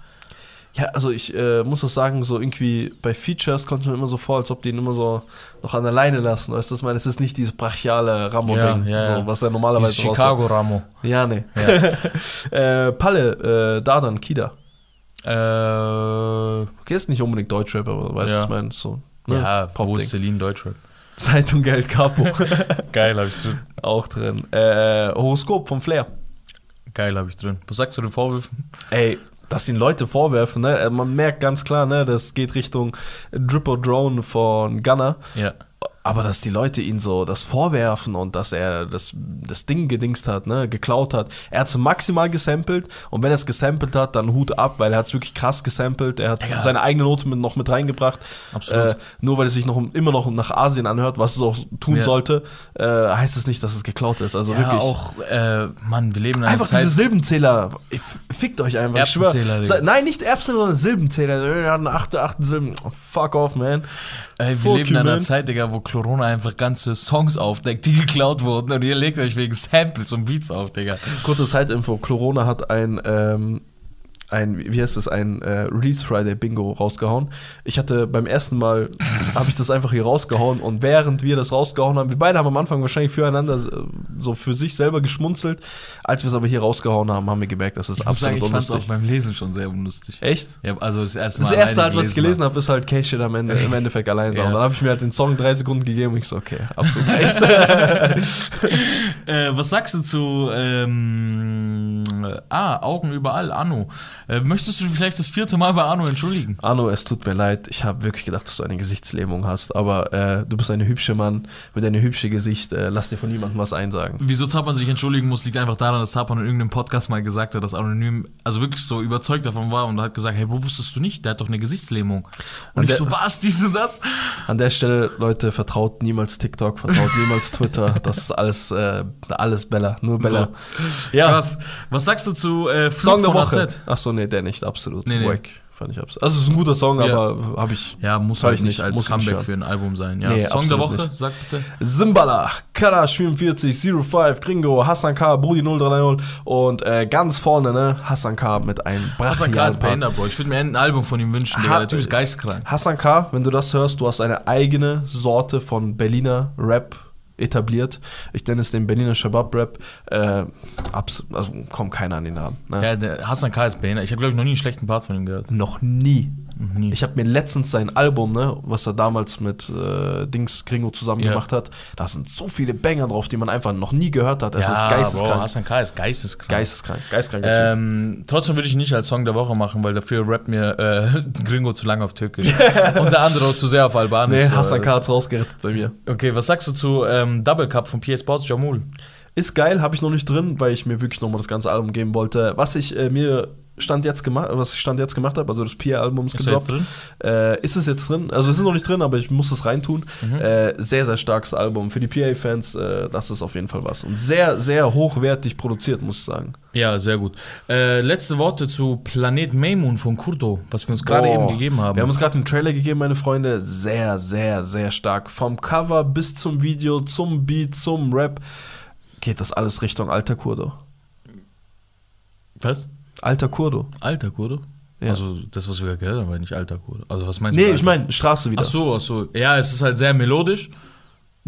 Ja, also ich äh, muss auch sagen, so irgendwie bei Features kommt es mir immer so vor, als ob die ihn immer so noch an der Leine lassen. Weißt du, ich meine? Es ist nicht dieses brachiale Ramo-Ding, Ja, ja, so, was er normalerweise Dieses. Chicago Ramo. Ja, nee. Ja. äh, Palle, äh, Dardan, Kida. äh, Okay, ist nicht unbedingt Deutschrap, aber weißt du, was ich meine? So, ne? ja, wo ist Celine Deutschrap? Zeitung Geld Capo. Geil, habe ich drin. auch drin. Äh, Horoskop vom Flair. Geil, habe ich drin. Was sagst du den Vorwürfen? Ey, dass ihn Leute vorwerfen, ne? äh, Man merkt ganz klar, ne, das geht Richtung Dripper Drone von Gunner. Ja. Aber dass die Leute ihn so das vorwerfen und dass er das, das Ding gedingst hat, ne, geklaut hat. Er hat es maximal gesampelt und wenn er es gesampelt hat, dann Hut ab, weil er hat es wirklich krass gesampelt. Er hat Ja. seine eigene Note mit, noch mit reingebracht. Absolut. Äh, nur weil es sich noch immer noch nach Asien anhört, was es auch tun Ja. sollte, äh, heißt es nicht, dass es geklaut ist. Also ja, wirklich. auch, äh, Mann, wir leben in einer Einfach Zeit. diese Silbenzähler. Fickt euch einfach. ich schwör. Erbsenzähler, Digga. Se- Nein, nicht Erbsenzähler, sondern Silbenzähler. Er hat eine achte, achte Silben. Fuck off, man. Ey, wir Fuck leben in einer man. Zeit, Digga, wo Corona einfach ganze Songs aufdeckt, die geklaut wurden und ihr legt euch wegen Samples und Beats auf, Digga. Kurze Zeitinfo. Corona hat ein, ähm, ein, wie heißt das, ein äh, Release Friday Bingo rausgehauen. Ich hatte beim ersten Mal, habe ich das einfach hier rausgehauen und während wir das rausgehauen haben, wir beide haben am Anfang wahrscheinlich füreinander so für sich selber geschmunzelt. Als wir es aber hier rausgehauen haben, haben wir gemerkt, dass es Ich muss sagen, absolut ich fand es auch unlustig. beim Lesen schon sehr unlustig. Echt? Ja, also das erste Das Mal. erste alleine halt, was ich gelesen habe, ist halt K-Shit am Ende, im Endeffekt allein da. Ja. Und dann habe ich mir halt den Song drei Sekunden gegeben und ich so, okay, absolut recht. Äh, was sagst du zu ähm, äh, Ah, Augen überall, Anno? Äh, möchtest du vielleicht das vierte Mal bei Anno entschuldigen? Arno, es tut mir leid, ich habe wirklich gedacht, dass du eine Gesichtslähmung hast, aber äh, du bist eine hübsche Mann mit einem hübschen Gesicht, äh, lass dir von niemandem was einsagen. Wieso Zapan sich entschuldigen muss, liegt einfach daran, dass Zapan in irgendeinem Podcast mal gesagt hat, dass Anonym, also wirklich so überzeugt davon war und hat gesagt, hey, wo wusstest du nicht? Der hat doch eine Gesichtslähmung. Und, Und ich so, was, dies und das? An der Stelle, Leute, vertraut niemals TikTok, vertraut niemals Twitter, das ist alles, äh, alles Bella, nur Bella. Ja, Krass. Was sagst du zu äh, Flug Song der Woche. AZ? Achso, nee, der nicht, absolut. Nee, nee. Wack, fand ich absolut. Also, es ist ein guter Song, Ja. aber habe ich. Ja, muss halt ich nicht nicht, als nicht Comeback hören. für ein Album sein. Ja, Nee, Song der Woche, nicht. sag bitte. Simbala, Karash 44, 05, Gringo, Hassan K, Brudi 030 und äh, ganz vorne, ne, Hassan K mit einem Hassan K. ist Bro. Ich würde mir ein Album von ihm wünschen. Ha- Der Typ ist geistkrank. Hassan K., wenn du das hörst, du hast eine eigene Sorte von Berliner Rap etabliert. Ich nenne es den Berliner Shabab-Rap. Äh, also kommt keiner an den Namen. Ne? Ja, der Hassan K. ist behindert. Ich habe, glaube ich, noch nie einen schlechten Part von ihm gehört. Noch nie. Nie. Ich habe mir letztens sein Album, ne, was er damals mit äh, Dings Gringo zusammen Ja. gemacht hat, da sind so viele Banger drauf, die man einfach noch nie gehört hat. Es ist Bro, geisteskrank. Hassan K. ist geisteskrank. geisteskrank. Geisteskranker Typ. Ähm, trotzdem würde ich nicht als Song der Woche machen, weil dafür rappt mir äh, Gringo zu lang auf Türkisch. Und der andere auch zu sehr auf Albanisch. Nee, So, Hassan äh, K. hat's rausgerettet bei mir. Okay, was sagst du zu ähm, Double Cup von PS Sports Jamul? Ist geil, habe ich noch nicht drin, weil ich mir wirklich nochmal das ganze Album geben wollte. Was ich äh, mir stand jetzt gemacht, was ich stand jetzt gemacht habe, also das Pierre-Album ist gedroppt. drin? Äh, ist es jetzt drin? Also es ist noch nicht drin, aber ich muss es reintun. Mhm. Äh, sehr, sehr starkes Album. Für die PA-Fans, äh, das ist auf jeden Fall was. Und sehr, sehr hochwertig produziert, muss ich sagen. Ja, sehr gut. Äh, letzte Worte zu Planet Maymoon von Kurto, was wir uns gerade eben gegeben haben. Wir haben uns gerade den Trailer gegeben, meine Freunde. Sehr, sehr, sehr stark. Vom Cover bis zum Video, zum Beat, zum Rap geht das alles Richtung alter Kurdo. was? Alter Kurdo. Alter Kurdo? Ja. Also das, was wir gehört haben, war nicht alter Kurdo. Also was meinst du? Nee, ich meine Straße wieder. Ach so, ach so. Ja, es ist halt sehr melodisch.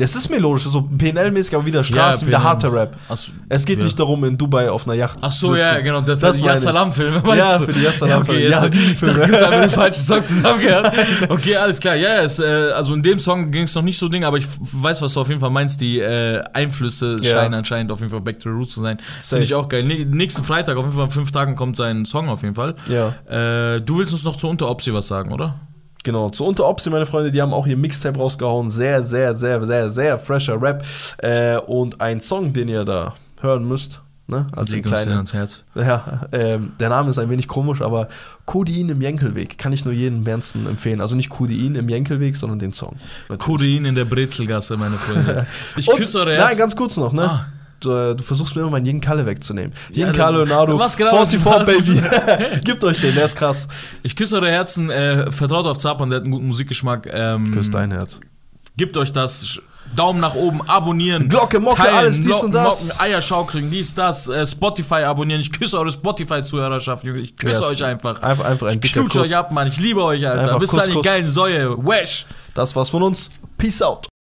Es ist melodisch, so PNL-mäßig, aber wieder Straße, Ja, wieder harter Rap. So, Es geht ja. nicht darum, in Dubai auf einer Yacht Ach so, zu ja, sitzen. genau, der Das für die. Yassalam-Filme, meinst Ja, du? für die Yassalam-Filme. Ja, okay, jetzt Ja, ich dachte, den falschen Song zusammengehört. Okay, alles klar. Ja, es, äh, also in dem Song ging es noch nicht so Ding, aber ich weiß, was du auf jeden Fall meinst. Die äh, Einflüsse Ja. scheinen anscheinend auf jeden Fall Back to the Roots zu sein. Finde ich auch geil. Nä- nächsten Freitag, auf jeden Fall in fünf Tagen, kommt sein Song auf jeden Fall. Ja, Äh, du willst uns noch zu Unteropsi was sagen, oder? Genau. Zu Unteropsi, meine Freunde, die haben auch ihr Mixtape rausgehauen. Sehr, sehr, sehr, sehr, sehr fresher Rap. Äh, und ein Song, den ihr da hören müsst, ne? Also Leg kleinen. ans Herz. Ja, ähm, der Name ist ein wenig komisch, aber Codein im Jenkelweg kann ich nur jedem wärmsten empfehlen. Also nicht Codein im Jenkelweg, sondern den Song. Natürlich. Codein in der Brezelgasse, meine Freunde. Ich küsse eure Herz. Nein, ganz kurz noch, ne? Ah. Du, äh, du versuchst mir immer meinen Yin Kalle wegzunehmen. Ja, Yin du- Kalle Leonardo, was genau 44 was? Baby. Gebt euch den, der ist krass. Ich küsse eure Herzen, äh, vertraut auf Zapan, der hat einen guten Musikgeschmack. Ähm, Küss dein Herz. Gebt euch das. Daumen nach oben, abonnieren. Glocke, Mocke, alles, dies Glocken, und das. Mocken, Eier schaukeln, dies, das. Äh, Spotify abonnieren. Ich küsse eure Spotify-Zuhörerschaft, Junge. Ich küsse Yes. euch einfach. Einfach, einfach ein Ich Kuss. euch ab, Mann. Ich liebe euch, Alter. Einfach Bis Kuss, dann, die geilen Säue. Wesh. Das war's von uns. Peace out.